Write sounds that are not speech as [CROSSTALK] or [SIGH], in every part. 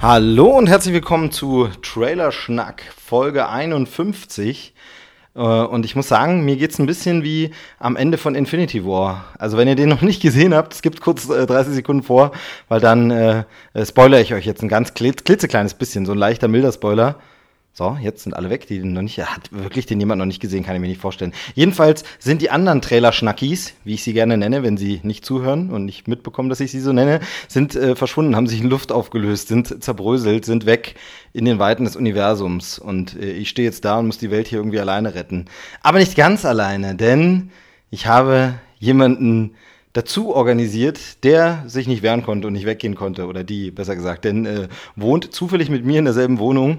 Hallo und herzlich willkommen zu Trailer Schnack Folge 51. Äh, Und ich muss sagen, mir geht's ein bisschen wie am Ende von Infinity War. Also wenn ihr den noch nicht gesehen habt, skippt kurz äh, 30 Sekunden vor, weil dann äh, äh, spoilere ich euch jetzt ein ganz klitz- klitzekleines bisschen, so ein leichter, milder Spoiler. So, jetzt sind alle weg, die den noch nicht, hat wirklich den jemand noch nicht gesehen, kann ich mir nicht vorstellen. Jedenfalls sind die anderen Trailer-Schnackis, wie ich sie gerne nenne, wenn sie nicht zuhören und nicht mitbekommen, dass ich sie so nenne, sind äh, verschwunden, haben sich in Luft aufgelöst, sind zerbröselt, sind weg in den Weiten des Universums. Und äh, ich stehe jetzt da und muss die Welt hier irgendwie alleine retten. Aber nicht ganz alleine, denn ich habe jemanden dazu organisiert, der sich nicht wehren konnte und nicht weggehen konnte, oder die, besser gesagt, denn äh, wohnt zufällig mit mir in derselben Wohnung.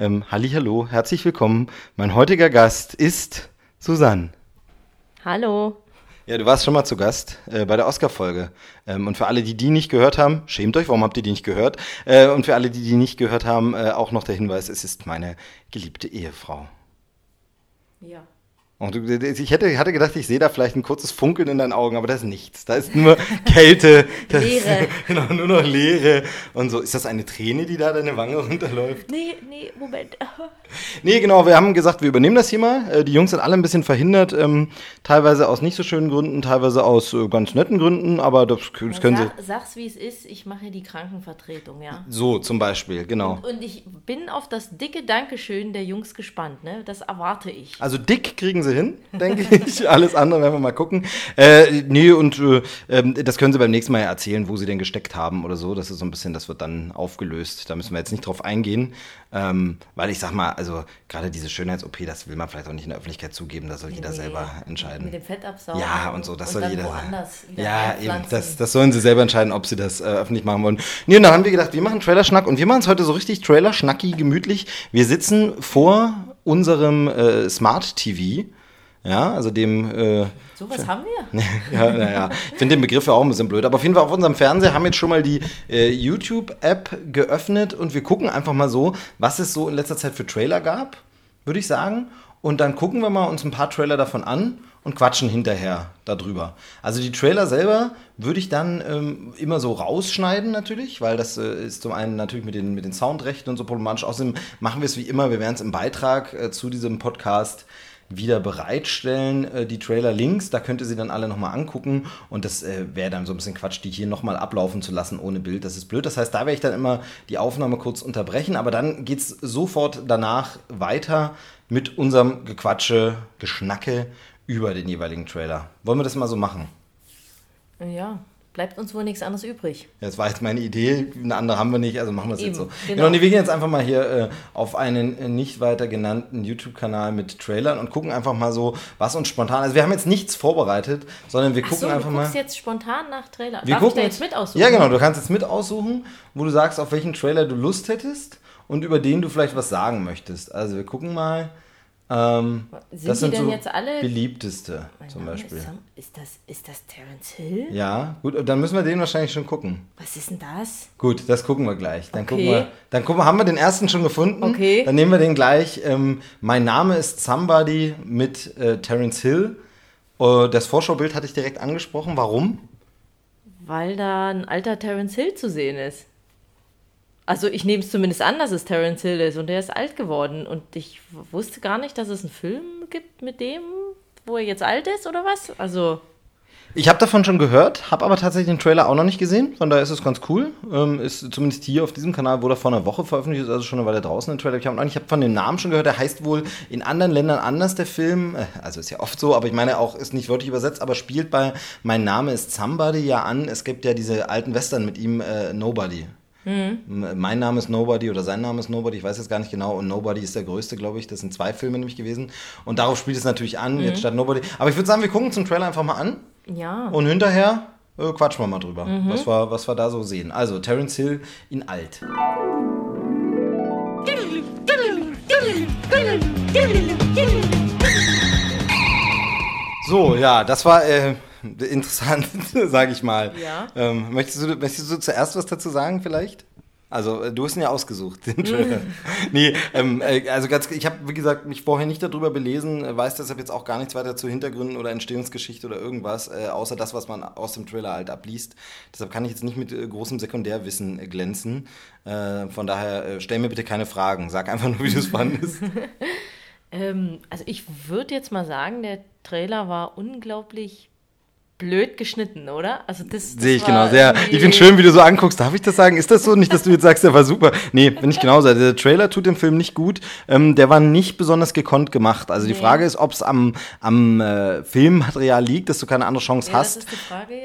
Ähm, Hallihallo, herzlich willkommen. Mein heutiger Gast ist Susanne. Hallo. Ja, du warst schon mal zu Gast äh, bei der Oscar-Folge. Ähm, und für alle, die die nicht gehört haben, schämt euch, warum habt ihr die nicht gehört? Äh, und für alle, die die nicht gehört haben, äh, auch noch der Hinweis, es ist meine geliebte Ehefrau. Ja. Und ich hätte, hatte gedacht, ich sehe da vielleicht ein kurzes Funkeln in deinen Augen, aber da ist nichts. Da ist nur [LAUGHS] Kälte. Das ist- Leere. [LAUGHS] Genau, nur noch Leere. Und so, ist das eine Träne, die da deine Wange runterläuft? Nee, nee, Moment. [LAUGHS] Nee, genau, wir haben gesagt, wir übernehmen das hier mal. Äh, Die Jungs sind alle ein bisschen verhindert, ähm, teilweise aus nicht so schönen Gründen, teilweise aus äh, ganz netten Gründen, aber das, können sie. Sag, sag's, wie es ist. Ich mache die Krankenvertretung, ja. So, zum Beispiel, genau. Und ich bin auf das dicke Dankeschön der Jungs gespannt, ne? Das erwarte ich. Also dick kriegen sie hin, denke [LAUGHS] ich. Alles andere werden wir mal gucken. Äh, nee, und äh, ähm, das können sie beim nächsten Mal erzählen, wo sie denn gesteckt haben oder so. Das ist so ein bisschen, das wird dann aufgelöst. Da müssen wir jetzt nicht drauf eingehen. Ähm, weil ich sag mal, also gerade diese Schönheits-OP, das will man vielleicht auch nicht in der Öffentlichkeit zugeben, das soll jeder Nee. selber entscheiden. Mit dem Fettabsaugen. Ja, und so, das soll dann jeder. woanders Ja, eben, das, das sollen sie selber entscheiden, ob sie das äh, öffentlich machen wollen. Nee, und dann haben wir gedacht, wir machen Trailer-Schnack und wir machen es heute so richtig Trailer-Schnacki, gemütlich. Wir sitzen vor unserem äh, Smart TV. Ja, also dem, äh, So was haben wir? [LAUGHS] ja, naja, ich finde den Begriff ja auch ein bisschen blöd. Aber auf jeden Fall auf unserem Fernseher haben wir jetzt schon mal die äh, YouTube-App geöffnet und wir gucken einfach mal so, was es so in letzter Zeit für Trailer gab, würde ich sagen. Und dann gucken wir mal uns ein paar Trailer davon an und quatschen hinterher darüber. Also die Trailer selber würde ich dann ähm, immer so rausschneiden natürlich, weil das äh, ist zum einen natürlich mit den, mit den Soundrechten und so problematisch. Außerdem machen wir es wie immer, wir werden es im Beitrag äh, zu diesem Podcast wieder bereitstellen, äh, die Trailer-Links. Da könnt ihr sie dann alle nochmal angucken. Und das äh, wäre dann so ein bisschen Quatsch, die hier nochmal ablaufen zu lassen ohne Bild. Das ist blöd. Das heißt, da werde ich dann immer die Aufnahme kurz unterbrechen. Aber dann geht es sofort danach weiter mit unserem Gequatsche, Geschnacke über den jeweiligen Trailer. Wollen wir das mal so machen? Ja, bleibt uns wohl nichts anderes übrig. Ja, Das war jetzt meine Idee, eine andere haben wir nicht, also machen wir es jetzt so. Genau. genau. wir gehen jetzt einfach mal hier äh, auf einen äh, nicht weiter genannten YouTube-Kanal mit Trailern und gucken einfach mal so, was uns spontan. Also wir haben jetzt nichts vorbereitet, sondern wir Ach gucken so, einfach du mal. guckst jetzt spontan nach Trailer. wir Darf ich da jetzt mit aussuchen? Ja, genau, du kannst jetzt mit aussuchen, wo du sagst, auf welchen Trailer du Lust hättest und über den du vielleicht was sagen möchtest. Also wir gucken mal. Ähm, Sind das die sind denn so jetzt alle- beliebteste Mein zum Name Beispiel. Ist, Sam- ist, das, ist das Terence Hill? Ja, gut, dann müssen wir den wahrscheinlich schon gucken. Was ist denn das? Gut, das gucken wir gleich. Dann Okay. gucken wir, dann gucken wir, haben wir den ersten schon gefunden? Okay. Dann nehmen wir den gleich. Ähm, mein Name ist Somebody mit äh, Terence Hill. Äh, das Vorschaubild hatte ich direkt angesprochen. Warum? Weil da ein alter Terence Hill zu sehen ist. Also ich nehme es zumindest an, dass es Terence Hill ist und der ist alt geworden und ich wusste gar nicht, dass es einen Film gibt mit dem, wo er jetzt alt ist oder was? Also Ich habe davon schon gehört, habe aber tatsächlich den Trailer auch noch nicht gesehen. Von daher ist es ganz cool. Ähm, ist zumindest hier auf diesem Kanal wurde vor einer Woche veröffentlicht, ist also schon eine Weile draußen. Den Trailer ich habe habe von dem Namen schon gehört. Der heißt wohl in anderen Ländern anders der Film. Äh, Also ist ja oft so, aber ich meine auch ist nicht wörtlich übersetzt, aber spielt bei Mein Name ist Somebody ja an. Es gibt ja diese alten Western mit ihm äh, Nobody. M- Mein Name ist Nobody oder sein Name ist Nobody, ich weiß jetzt gar nicht genau. Und Nobody ist der größte, glaube ich. Das sind zwei Filme nämlich gewesen. Und darauf spielt es natürlich an, jetzt statt Nobody. Aber ich würde sagen, wir gucken zum Trailer einfach mal an. ja. Und hinterher äh, quatschen wir mal drüber, was, wir, was wir da so sehen. Also, Terence Hill in alt. So, ja, das war äh, [LAUGHS] interessant, [LAUGHS] sage ich mal. Ja. Ähm, möchtest, du, möchtest du zuerst was dazu sagen vielleicht? Also äh, du hast ihn ja ausgesucht, [LAUGHS] den Trailer. nee, ähm, äh, also ganz, ich habe, wie gesagt, mich vorher nicht darüber belesen, äh, weiß deshalb jetzt auch gar nichts weiter zu Hintergründen oder Entstehungsgeschichte oder irgendwas, äh, außer das, was man aus dem Trailer halt abliest. Deshalb kann ich jetzt nicht mit äh, großem Sekundärwissen äh, glänzen. Von daher, stell mir bitte keine Fragen. Sag einfach nur, wie du es fandest. Ähm, also ich würde jetzt mal sagen, der Trailer war unglaublich blöd geschnitten, oder? Also das, das Sehe ich genau. Sehr, irgendwie- ich finde schön, wie du so anguckst. Darf ich das sagen? Ist das so? Nicht, dass du jetzt sagst, der war super. Nee, bin ich genauso. Also Der Trailer tut dem Film nicht gut. Ähm, der war nicht besonders gekonnt gemacht. Also die Nee. Frage ist, ob es am, am äh, Filmmaterial liegt, dass du keine andere Chance Ja, hast.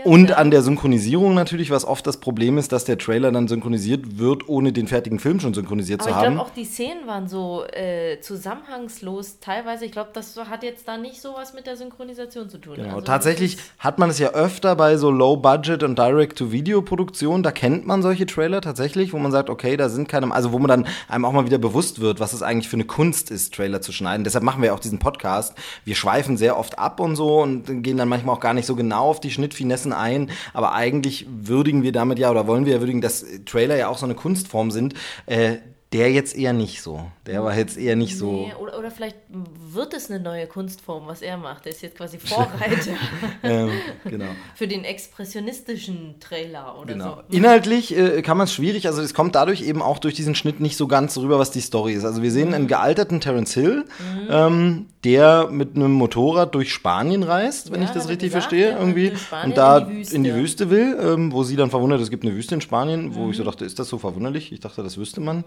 Und ja. an der Synchronisierung natürlich, was oft das Problem ist, dass der Trailer dann synchronisiert wird, ohne den fertigen Film schon synchronisiert Aber zu ich haben. glaube auch die Szenen waren so äh, zusammenhangslos teilweise. Ich glaube, das hat jetzt da nicht so was mit der Synchronisation zu tun. Genau. Also Tatsächlich hat man es ja öfter bei so Low-Budget- und Direct-to-Video-Produktionen. Da kennt man solche Trailer tatsächlich, wo man sagt, okay, da sind keine, also wo man dann einem auch mal wieder bewusst wird, was es eigentlich für eine Kunst ist, Trailer zu schneiden. Deshalb machen wir auch diesen Podcast. Wir schweifen sehr oft ab und so und gehen dann manchmal auch gar nicht so genau auf die Schnittfinessen ein. Aber eigentlich würdigen wir damit ja oder wollen wir ja würdigen, dass Trailer ja auch so eine Kunstform sind. Äh, der jetzt eher nicht so. Der war jetzt eher nicht so. Nee, oder, oder vielleicht wird es eine neue Kunstform, was er macht. Er ist jetzt quasi Vorreiter [LAUGHS] Ähm, genau. [LAUGHS] für den expressionistischen Trailer oder Genau. so. Inhaltlich äh, kann man es schwierig, also es kommt dadurch eben auch durch diesen Schnitt nicht so ganz rüber, was die Story ist. Also wir sehen einen gealterten Terence Hill, ähm, der mit einem Motorrad durch Spanien reist, wenn Ja, ich das richtig gesagt, verstehe, ja, irgendwie. Und da in die Wüste. in die Wüste will, ähm, wo sie dann verwundert, es gibt eine Wüste in Spanien, wo ich so Mhm. dachte, ist das so verwunderlich? Ich dachte, das wüsste man.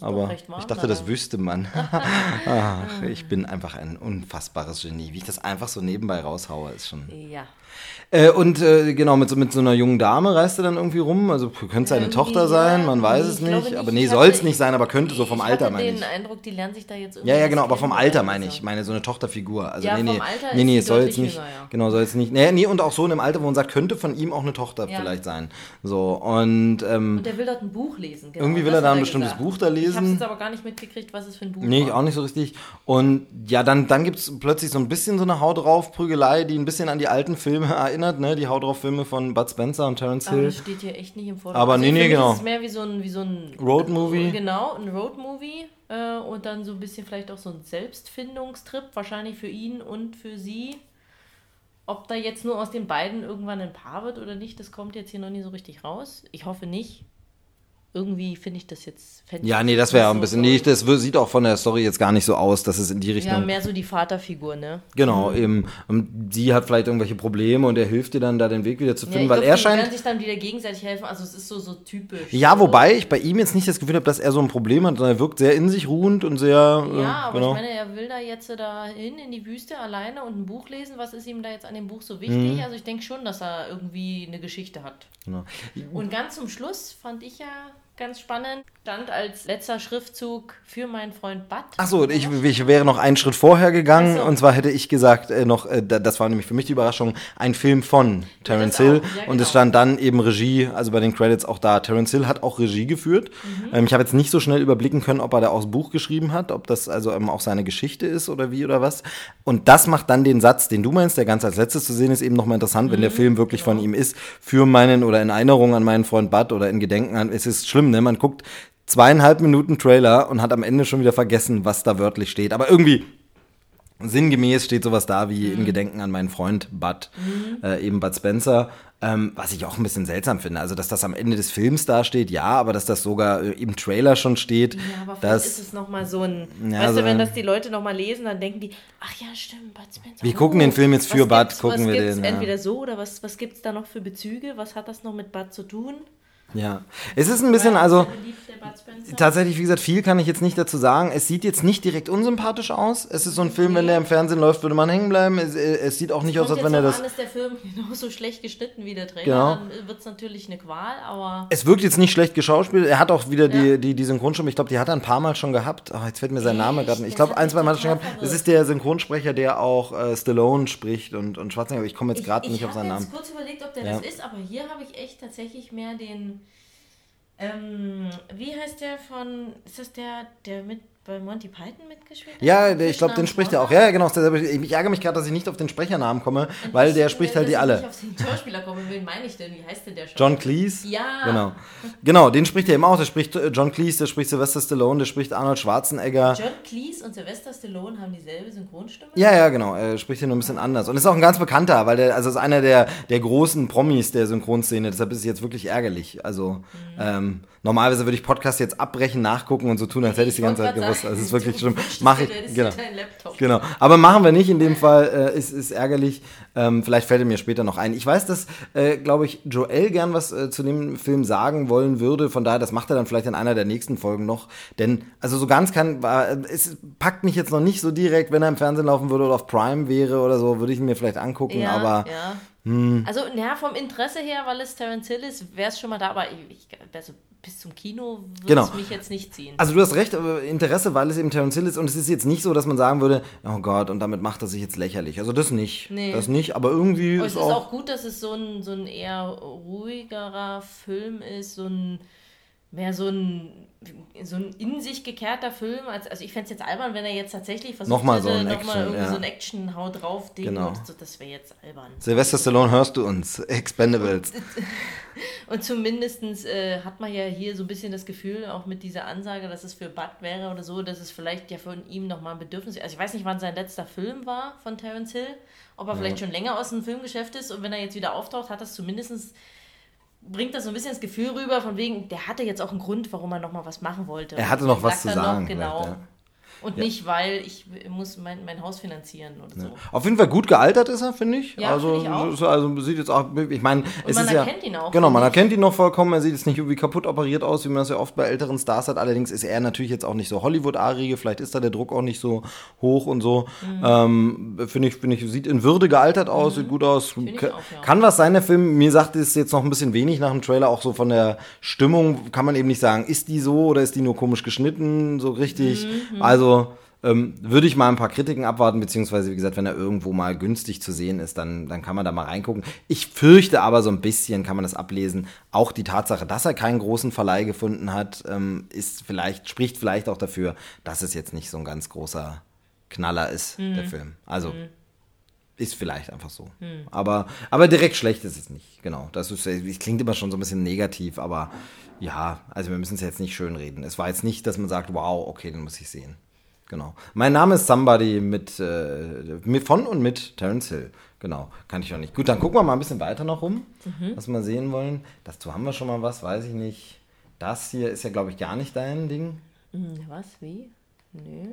doch Aber warm ich dachte, da. das wüsste man. Ach, [LAUGHS] ich bin einfach ein unfassbares Genie. Wie ich das einfach so nebenbei raushaue, ist schon. Ja. Äh, und äh, genau, mit so, mit so einer jungen Dame reist er dann irgendwie rum. Also könnte seine Irgendwie, Tochter sein, man weiß nee, es ich nicht. nicht. Aber nee, Ich soll es nicht sein, aber könnte so vom ich Alter, meine den ich. Eindruck, die lernen sich da jetzt irgendwie Ja, ja, genau, aber vom Alter meine ich. Ich meine, so eine Tochterfigur. Also Ja, nee, vom nee. Alter nee, ist nee, es soll jetzt nicht. jünger, ja. Genau, soll jetzt nicht. Nee, nee, und auch so in einem Alter, wo man sagt, könnte von ihm auch eine Tochter Ja. vielleicht sein. So, und ähm, Und der will dort ein Buch lesen. Genau, Irgendwie will er da ein bestimmtes gesagt. Buch da Ich habe lesen. jetzt aber gar nicht mitgekriegt, was es für ein Buch Nee, ich war. auch nicht so richtig. Und ja, dann, dann gibt es plötzlich so ein bisschen so eine Haut drauf Prügelei, die ein bisschen an die alten Filme erinnert, ne? Die Haut drauf Filme von Bud Spencer und Terence Aber Hill. das steht hier echt nicht im Vordergrund. Aber nee, für nee, genau. Ist es mehr wie so ein, wie so ein Roadmovie. Genau, ein Roadmovie. Äh, und dann so ein bisschen vielleicht auch so ein Selbstfindungstrip, wahrscheinlich für ihn und für sie. Ob da jetzt nur aus den beiden irgendwann ein Paar wird oder nicht, das kommt jetzt hier noch nie so richtig raus. Ich hoffe nicht. Irgendwie finde ich das jetzt. Ja, nee, das wäre auch ein bisschen. Nee, das sieht auch von der Story jetzt gar nicht so aus, dass es in die Ja, Richtung. mehr so die Vaterfigur, ne? genau, eben. Und sie hat vielleicht irgendwelche Probleme und er hilft ihr dann da den Weg wieder zu Ja, finden, ich weil glaub, er die werden scheint. sich dann wieder gegenseitig helfen. Also es ist so, so typisch. Ja, wobei ich bei ihm jetzt nicht das Gefühl habe, dass er so ein Problem hat, sondern er wirkt sehr in sich ruhend und sehr. äh, Ja, aber genau. ich meine, er will da jetzt da hin in die Wüste alleine und ein Buch lesen. Was ist ihm da jetzt an dem Buch so wichtig? Also ich denke schon, dass er irgendwie eine Geschichte hat. Genau. Und ganz zum Schluss fand ich ja ganz spannend, stand als letzter Schriftzug für meinen Freund Bud. Achso, ich, ich wäre noch einen Schritt vorher gegangen so. und zwar hätte ich gesagt, äh, noch, äh, da- das war nämlich für mich die Überraschung, ein Film von Terence Hill ja, und es genau. stand dann eben Regie, also bei den Credits auch da. Terence Hill hat auch Regie geführt. Mhm. Ähm, ich habe jetzt nicht so schnell überblicken können, ob er da auch das Buch geschrieben hat, ob das also ähm, auch seine Geschichte ist oder wie oder was. Und das macht dann den Satz, den du meinst, der ganz als letztes zu sehen ist, eben nochmal interessant, wenn der Mhm, Film wirklich genau. von ihm ist, für meinen oder in Erinnerung an meinen Freund Bud oder in Gedenken an, es ist schlimm, ne? Man guckt zweieinhalb Minuten Trailer und hat am Ende schon wieder vergessen, was da wörtlich steht. Aber irgendwie sinngemäß steht sowas da wie Mhm. in Gedenken an meinen Freund Bud, äh, eben Bud Spencer. Ähm, was ich auch ein bisschen seltsam finde. Also, dass das am Ende des Films da steht, ja, aber dass das sogar äh, im Trailer schon steht. Ja, aber vielleicht das, ist es nochmal so ein. Ja, weißt so du, wenn das die Leute nochmal lesen, dann denken die, ach ja, stimmt, Bud Spencer. Wir gucken den Film jetzt für Bud, gucken was wir gibt's den, ja. Entweder so oder was, was gibt es da noch für Bezüge? Was hat das noch mit Bud zu tun? Ja. Es ist ein bisschen, also. Tatsächlich, wie gesagt, viel kann ich jetzt nicht dazu sagen. Es sieht jetzt nicht direkt unsympathisch aus. Es ist so ein Film, wenn der im Fernsehen läuft, würde man hängen bleiben. Es, äh, es sieht auch nicht aus, als wenn er das. an, ist der Film [LAUGHS] genauso schlecht geschnitten wie der Trailer, Genau. dann wird es natürlich eine Qual, aber Es wirkt jetzt nicht schlecht geschauspielt. Er hat auch wieder die, Ja. die, die Synchronstimme. Ich glaube, die hat er ein paar Mal schon gehabt. Ach, jetzt fällt mir sein Name gerade nicht. Ich glaube, ein, zwei Mal hat er schon gehabt. verwirrt. Das ist der Synchronsprecher, der auch äh, Stallone spricht und, und Schwarzenegger. Aber ich komme jetzt gerade ich, nicht ich auf seinen habe Namen. jetzt kurz überlegt, ob der Ja. das ist, aber hier habe ich echt tatsächlich mehr den. Ähm, wie heißt der von. Ist das der, der mit bei Monty Python mitgespielt? hat? Ja, der, ich glaube, den spricht er auch. Ja, genau. Ich ärgere mich gerade, dass ich nicht auf den Sprechernamen komme, [LAUGHS] weil Ich, der spricht halt die ich alle. nicht auf den Schauspieler komme, wen meine ich denn? Wie heißt denn der schon? John Cleese. Ja. Genau. Genau, den spricht er eben auch. Der spricht äh, John Cleese, der spricht Sylvester Stallone, der spricht Arnold Schwarzenegger. John Cleese und Sylvester Stallone haben dieselbe Synchronstimme? Ja, ja, genau. Er spricht hier nur ein bisschen anders. Und ist auch ein ganz bekannter, weil der, also ist einer der, der großen Promis der Synchronszene. Deshalb ist es jetzt wirklich ärgerlich. Also, Mhm. ähm, normalerweise würde ich Podcast jetzt abbrechen, nachgucken und so tun, als hätte ich die ganze Zeit gewusst. Grad Also, es ist wirklich schlimm. Mach ich, genau. Genau. Aber machen wir nicht in dem Fall. Äh, ist, ist ärgerlich. Ähm, vielleicht fällt er mir später noch ein. Ich weiß, dass, äh, glaube ich, Joel gern was äh, zu dem Film sagen wollen würde. Von daher, das macht er dann vielleicht in einer der nächsten Folgen noch. Denn, also so ganz kann, war, es packt mich jetzt noch nicht so direkt, wenn er im Fernsehen laufen würde oder auf Prime wäre oder so, würde ich ihn mir vielleicht angucken. Ja, aber ja. Hm. Also, naja, vom Interesse her, weil es Terence Hill ist, wäre es schon mal da, aber ich, also bis zum Kino würde Genau. es mich jetzt nicht ziehen. Also du hast recht, Interesse, weil es eben Terence Hill ist und es ist jetzt nicht so, dass man sagen würde, oh Gott, und damit macht er sich jetzt lächerlich. Also das nicht. Nee. Das nicht, aber irgendwie Aber ist es ist auch, auch gut, dass es so ein, so ein eher ruhigerer Film ist, so ein mehr so ein, so ein in sich gekehrter Film. Als, also ich fände es jetzt albern, wenn er jetzt tatsächlich versucht Nochmal so hätte, ein nochmal Action, ja. so ein Action-Haut drauf Ding Genau. und so, das wäre jetzt albern. Sylvester Stallone, hörst du uns? [LAUGHS] Expendables. [LAUGHS] Und zumindest äh, hat man ja hier so ein bisschen das Gefühl, auch mit dieser Ansage, dass es für Bud wäre oder so, dass es vielleicht ja von ihm nochmal ein Bedürfnis Also ich weiß nicht, wann sein letzter Film war von Terence Hill, ob er vielleicht schon länger aus dem Filmgeschäft ist und wenn er jetzt wieder auftaucht, hat das zumindest bringt das so ein bisschen das Gefühl rüber, von wegen, der hatte jetzt auch einen Grund, warum er nochmal was machen wollte. Er hatte noch was zu sagen genau. ja. Und nicht, weil ich muss mein, mein Haus finanzieren oder so. Auf jeden Fall gut gealtert ist er, finde ich. Ja, also, finde ich auch. also sieht jetzt auch, ich meine, es man ist ja, erkennt ihn auch, Genau, man erkennt ihn noch vollkommen. Er sieht jetzt nicht irgendwie kaputt operiert aus, wie man das ja oft bei älteren Stars hat. Allerdings ist er natürlich jetzt auch nicht so Hollywood-arige. Vielleicht ist da der Druck auch nicht so hoch und so. Mhm. Ähm, finde ich, finde ich, sieht in Würde gealtert aus, sieht gut aus. ich Ka- auch, ja. Kann was sein, der Film. Mir sagt es jetzt noch ein bisschen wenig nach dem Trailer. Auch so von der Stimmung kann man eben nicht sagen, ist die so oder ist die nur komisch geschnitten, so richtig. Mhm, Also ähm, würde ich mal ein paar Kritiken abwarten, beziehungsweise wie gesagt, wenn er irgendwo mal günstig zu sehen ist, dann, dann kann man da mal reingucken. Ich fürchte aber so ein bisschen, kann man das ablesen, auch die Tatsache, dass er keinen großen Verleih gefunden hat, ähm, ist vielleicht, spricht vielleicht auch dafür, dass es jetzt nicht so ein ganz großer Knaller ist, Mhm. der Film. Also ist vielleicht einfach so. Aber, aber direkt schlecht ist es nicht. Genau. Das ist, es klingt immer schon so ein bisschen negativ, aber ja, also wir müssen es jetzt nicht schönreden. Es war jetzt nicht, dass man sagt, wow, okay, den muss ich sehen. Genau. Mein Name ist Somebody mit, äh, von und mit Terence Hill. Genau, kann ich auch nicht. Gut, dann gucken wir mal ein bisschen weiter noch rum, was wir sehen wollen. Dazu haben wir schon mal was, weiß ich nicht. Das hier ist ja, glaube ich, gar nicht dein Ding. Hm, Was? Wie? Nö.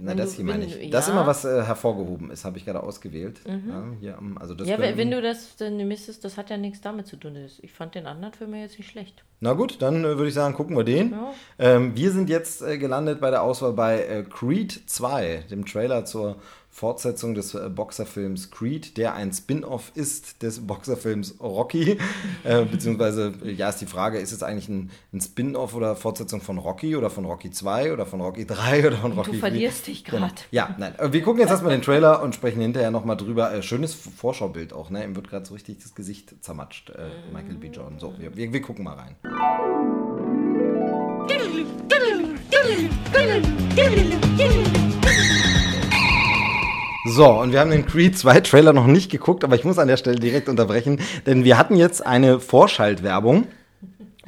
Na, das hier meine ich. du- Das ist ja. immer was äh, hervorgehoben ist, habe ich gerade ausgewählt. Ja, hier, also das Ja, könnten- wenn du das dann misstest, das hat ja nichts damit zu tun. Ich fand den anderen Film ja jetzt nicht schlecht. Na gut, dann äh, würde ich sagen, gucken wir den. Ja. Ähm, wir sind jetzt äh, gelandet bei der Auswahl bei äh, Creed 2, dem Trailer zur Fortsetzung des äh, Boxerfilms Creed, der ein Spin-off ist des [LAUGHS] Boxerfilms Rocky. äh, beziehungsweise, äh, ja, ist die Frage, ist es eigentlich ein, ein Spin-off oder Fortsetzung von Rocky oder von Rocky 2 oder von Rocky 3 [LAUGHS] oder von Rocky 4? verlierst dich Genau. grad. Ja, nein. äh, Wir gucken jetzt erstmal den Trailer und sprechen hinterher nochmal drüber. Äh, schönes Vorschaubild auch, ne? Ihm wird gerade so richtig das Gesicht zermatscht, äh, Michael B. Jordan. So, wir, wir, wir gucken mal rein. So, und wir haben den Creed 2 Trailer noch nicht geguckt, aber ich muss an der Stelle direkt unterbrechen, denn wir hatten jetzt eine Vorschaltwerbung.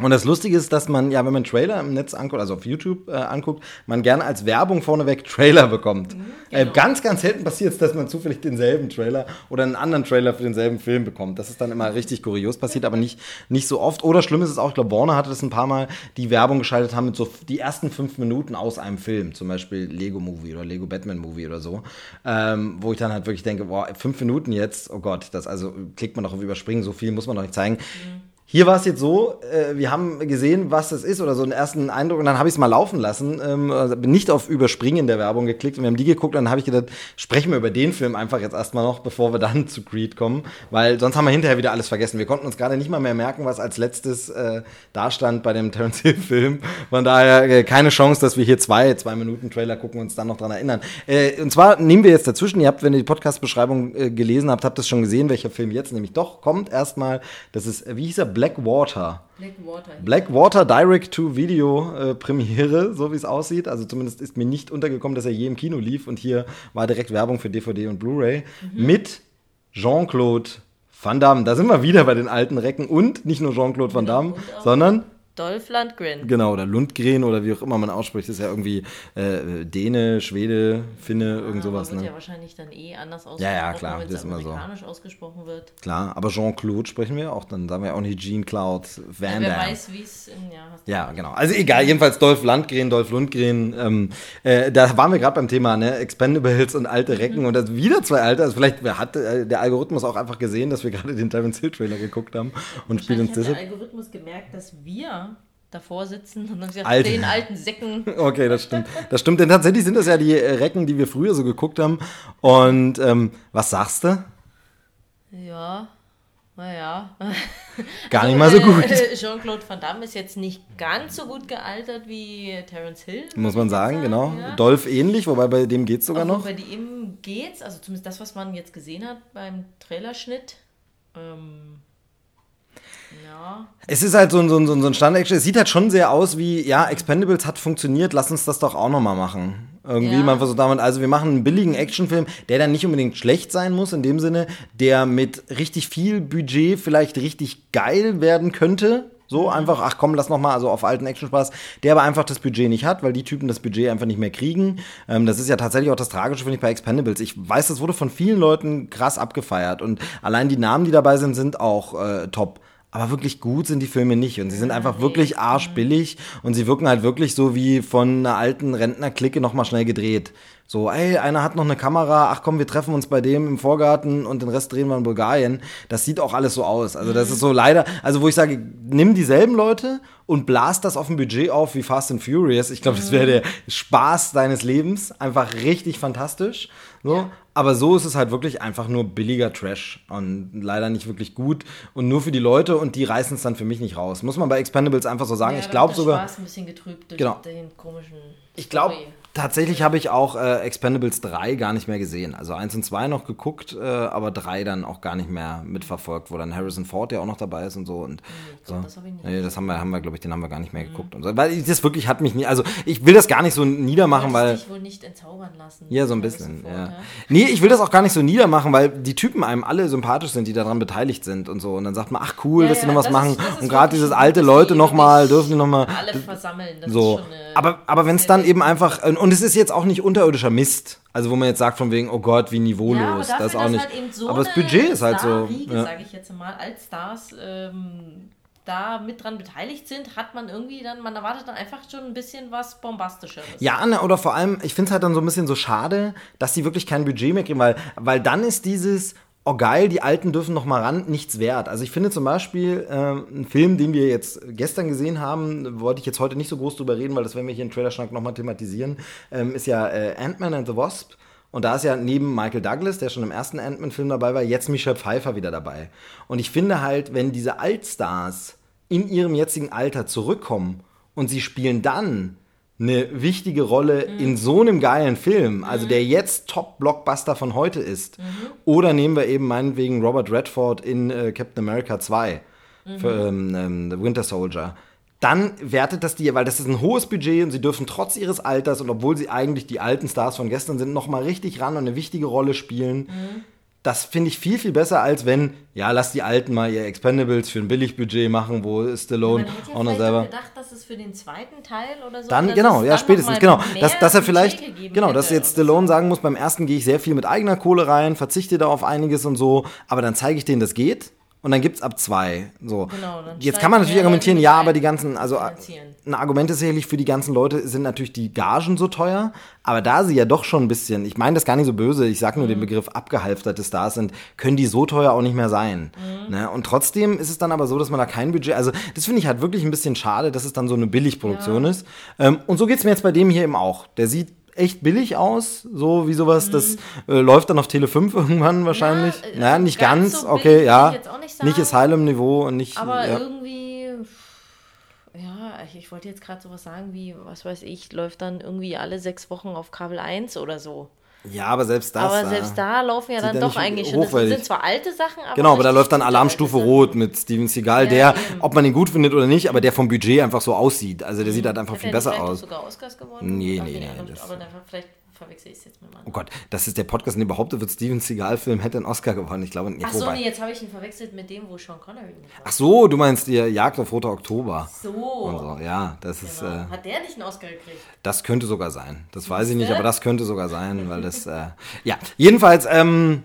Und das Lustige ist, dass man, ja, wenn man Trailer im Netz anguckt, also auf YouTube äh, anguckt, man gerne als Werbung vorneweg Trailer bekommt. äh, ganz, ganz selten passiert es, dass man zufällig denselben Trailer oder einen anderen Trailer für denselben Film bekommt. Das ist dann immer richtig kurios, passiert aber nicht, nicht so oft. Oder schlimm ist es auch, ich glaube, Warner hatte das ein paar Mal, die Werbung geschaltet haben mit so die ersten fünf Minuten aus einem Film, zum Beispiel Lego Movie oder Lego Batman Movie oder so, ähm, wo ich dann halt wirklich denke, boah, fünf Minuten jetzt, oh Gott, das also klickt man doch auf Überspringen, so viel muss man doch nicht zeigen. Hier war es jetzt so, äh, wir haben gesehen, was das ist oder so einen ersten Eindruck und dann habe ich es mal laufen lassen, ähm, also bin nicht auf Überspringen der Werbung geklickt und wir haben die geguckt und dann habe ich gedacht, sprechen wir über den Film einfach jetzt erstmal noch, bevor wir dann [LAUGHS] zu Creed kommen, weil sonst haben wir hinterher wieder alles vergessen. Wir konnten uns gerade nicht mal mehr merken, was als letztes äh, dastand bei dem [LAUGHS] Terence Hill Film. Von daher äh, keine Chance, dass wir hier zwei, zwei Minuten Trailer gucken und uns dann noch dran erinnern. Äh, und zwar nehmen wir jetzt dazwischen, ihr habt, wenn ihr die Podcast-Beschreibung äh, gelesen habt, habt ihr schon gesehen, welcher Film jetzt nämlich doch kommt. Erstmal, das ist, wie hieß er, Blackwater. Blackwater. Blackwater Direct-to-Video-Premiere, so wie es aussieht. Also zumindest ist mir nicht untergekommen, dass er je im Kino lief. Und hier war direkt Werbung für DVD und Blu-ray mit Jean-Claude Van Damme. Da sind wir wieder bei den alten Recken. Und nicht nur Jean-Claude Van Damme, sondern Dolph Lundgren. Genau, oder Lundgren oder wie auch immer man ausspricht, ist ja irgendwie äh, Däne, Schwede, Finne, irgend sowas. wird Ne? ja wahrscheinlich dann eh anders ausgesprochen, Ja, ja, klar, wenn das es ist immer so. amerikanisch ausgesprochen wird. Klar, aber Jean-Claude sprechen wir auch, dann sagen wir auch nicht Jean-Claude Van Wer Damme. weiß, wie es in ja, hast du Ja, genau. Also egal, jedenfalls Dolph Lundgren, Dolph Lundgren. Ähm, äh, da waren wir gerade beim Thema, ne? Expendables und alte Recken und das wieder zwei alte. Also vielleicht hat äh, der Algorithmus auch einfach gesehen, dass wir gerade den Terence Hill Trailer geguckt haben und spielt uns deshalb. der Algorithmus gemerkt, dass wir davor sitzen und dann gesagt, Alte. den alten Säcken. [LAUGHS] Okay, das stimmt. Das stimmt, denn tatsächlich sind das ja die äh, Recken, die wir früher so geguckt haben. Und ähm, was sagst du? Ja, naja. Gar nicht mal so gut. Äh, Jean-Claude Van Damme ist jetzt nicht ganz so gut gealtert wie Terence Hill. Muss man jetzt sagen, genau. ja. Dolph ähnlich, wobei bei dem geht's sogar Obwohl noch. Bei ihm geht's, also zumindest das, was man jetzt gesehen hat beim Trailerschnitt. Ähm, ja, Es ist halt so ein, so ein, so ein Standard-Action. Es sieht halt schon sehr aus wie, ja, Expendables hat funktioniert, lass uns das doch auch nochmal machen. Irgendwie, Ja. man versucht damit, also wir machen einen billigen Actionfilm, der dann nicht unbedingt schlecht sein muss, in dem Sinne, der mit richtig viel Budget vielleicht richtig geil werden könnte. So einfach, ach komm, lass noch mal, also auf alten Actionspaß, der aber einfach das Budget nicht hat, weil die Typen das Budget einfach nicht mehr kriegen. Ähm, das ist ja tatsächlich auch das Tragische, finde ich, bei Expendables. Ich weiß, das wurde von vielen Leuten krass abgefeiert und allein die Namen, die dabei sind, sind auch äh, top. Aber wirklich gut sind die Filme nicht. Und sie sind einfach wirklich arschbillig und sie wirken halt wirklich so wie von einer alten Rentnerklicke nochmal schnell gedreht. So, ey, einer hat noch eine Kamera, ach komm, wir treffen uns bei dem im Vorgarten und den Rest drehen wir in Bulgarien. Das sieht auch alles so aus. Also das ist so leider, also wo ich sage, nimm dieselben Leute und blast das auf ein Budget auf wie Fast and Furious. Ich glaube, das wäre der Spaß deines Lebens. Einfach richtig fantastisch. So. Aber so ist es halt wirklich einfach nur billiger Trash und leider nicht wirklich gut und nur für die Leute und die reißen es dann für mich nicht raus. Muss man bei Expendables einfach so sagen. Ja, ich glaube sogar, Spaß ein bisschen getrübt durch Genau. den komischen. ich glaube. Tatsächlich habe ich auch äh, Expendables 3 gar nicht mehr gesehen. Also 1 und 2 noch geguckt, äh, aber 3 dann auch gar nicht mehr mitverfolgt, wo dann Harrison Ford ja auch noch dabei ist und so. Und so. das ich nicht. Nee, das haben wir, haben wir glaube ich, den haben wir gar nicht mehr geguckt. Und so. Weil ich, das wirklich hat mich nie, also ich will das gar nicht so niedermachen, Du weil. dich wohl nicht entzaubern lassen. Ja, so ein bisschen, Ford, ja. Nee, ich will das auch gar nicht so niedermachen, weil die Typen einem alle sympathisch sind, die daran beteiligt sind und so. Und dann sagt man, ach cool, Ja, dass die ja, noch was machen. ist- ist und gerade dieses alte Leute nochmal, dürfen die nochmal. Alle versammeln. Das So. ist schon eine Aber, aber wenn es dann eben einfach, und es ist jetzt auch nicht unterirdischer Mist. Also wo man jetzt sagt von wegen, oh Gott, wie niveaulos. Ja, das auch nicht. Halt eben so aber das Budget ist halt so. Ja. sage ich jetzt mal, als Stars ähm, da mit dran beteiligt sind, hat man irgendwie dann, man erwartet dann einfach schon ein bisschen was Bombastischeres. Ja, ne, oder vor allem, ich finde es halt dann so ein bisschen so schade, dass sie wirklich kein Budget mehr kriegen, weil, weil dann ist dieses, oh geil, die Alten dürfen noch mal ran, nichts wert. Also ich finde zum Beispiel ähm, einen Film, den wir jetzt gestern gesehen haben, wollte ich jetzt heute nicht so groß drüber reden, weil das werden wir hier im Trailerschrank noch mal thematisieren, ähm, ist ja äh, Ant-Man and the Wasp. Und da ist ja neben Michael Douglas, der schon im ersten Ant-Man-Film dabei war, jetzt Michelle Pfeiffer wieder dabei. Und ich finde halt, wenn diese Altstars in ihrem jetzigen Alter zurückkommen und sie spielen dann eine wichtige Rolle in so einem geilen Film, also der jetzt Top-Blockbuster von heute ist. Oder nehmen wir eben meinetwegen Robert Redford in äh, Captain America 2 für ähm, ähm, The Winter Soldier. Dann wertet das die, weil das ist ein hohes Budget und sie dürfen trotz ihres Alters und obwohl sie eigentlich die alten Stars von gestern sind, noch mal richtig ran und eine wichtige Rolle spielen. Das finde ich viel, viel besser, als wenn, ja, lass die Alten mal ihr Expendables für ein Billigbudget machen, wo Stallone Man hätte ja auch noch selber. auch gedacht, dass es für den zweiten Teil oder so. Dann, genau, ja, dann spätestens, genau. Dass, dass er vielleicht, genau, dass jetzt oder so. Stallone sagen muss, beim ersten gehe ich sehr viel mit eigener Kohle rein, verzichte da auf einiges und so, aber dann zeige ich denen, das geht. Und dann gibt's ab zwei. So. Genau, dann Jetzt kann man natürlich argumentieren, ja, aber die ganzen, also ein Argument ist sicherlich für die ganzen Leute sind natürlich die Gagen so teuer, aber da sie ja doch schon ein bisschen, ich meine das gar nicht so böse, ich sage nur Mhm. den Begriff abgehalfterte Stars sind, können die so teuer auch nicht mehr sein. Mhm. Ne? Und trotzdem ist es dann aber so, dass man da kein Budget, also das finde ich halt wirklich ein bisschen schade, dass es dann so eine Billigproduktion ist. Ähm, und so geht's mir jetzt bei dem hier eben auch. Der sieht echt billig aus, so wie sowas, das äh, läuft dann auf Tele 5 [LAUGHS] irgendwann wahrscheinlich. Mhm. äh, naja, also nicht ganz ganz, so okay, ja. nicht. Nicht Asylum-Niveau und nicht. Aber ja. irgendwie, ja, ich, ich wollte jetzt gerade sowas sagen wie, was weiß ich, läuft dann irgendwie alle sechs Wochen auf Kabel 1 oder so. Ja, aber selbst das. aber äh, selbst da laufen ja dann doch eigentlich schon. Das sind zwar alte Sachen, aber. Genau, aber da läuft dann Alarmstufe Rot mit Steven Seagal, Ja, der, eben. ob man ihn gut findet oder nicht, aber der vom Budget einfach so aussieht. Also der sieht halt einfach Hat viel besser aus. sogar Oscars gewonnen? Nee, nee, nee, Aber vielleicht verwechsel ich es jetzt mit meinem. Oh Gott, das ist der Podcast, in dem behauptet wird, Steven Seagal-Film hätte einen Oscar gewonnen. Ich glaube, nee, Ach so, nee, jetzt habe ich ihn verwechselt mit dem, wo Sean Connery war. Ach so, du meinst die Jagd auf Roter Oktober. So. So. Ja, das ist, Genau. äh, Hat der nicht einen Oscar gekriegt? das könnte sogar sein. Das weiß ich nicht, aber das könnte sogar sein, weil das, äh, [LAUGHS] ja. Jedenfalls, ähm,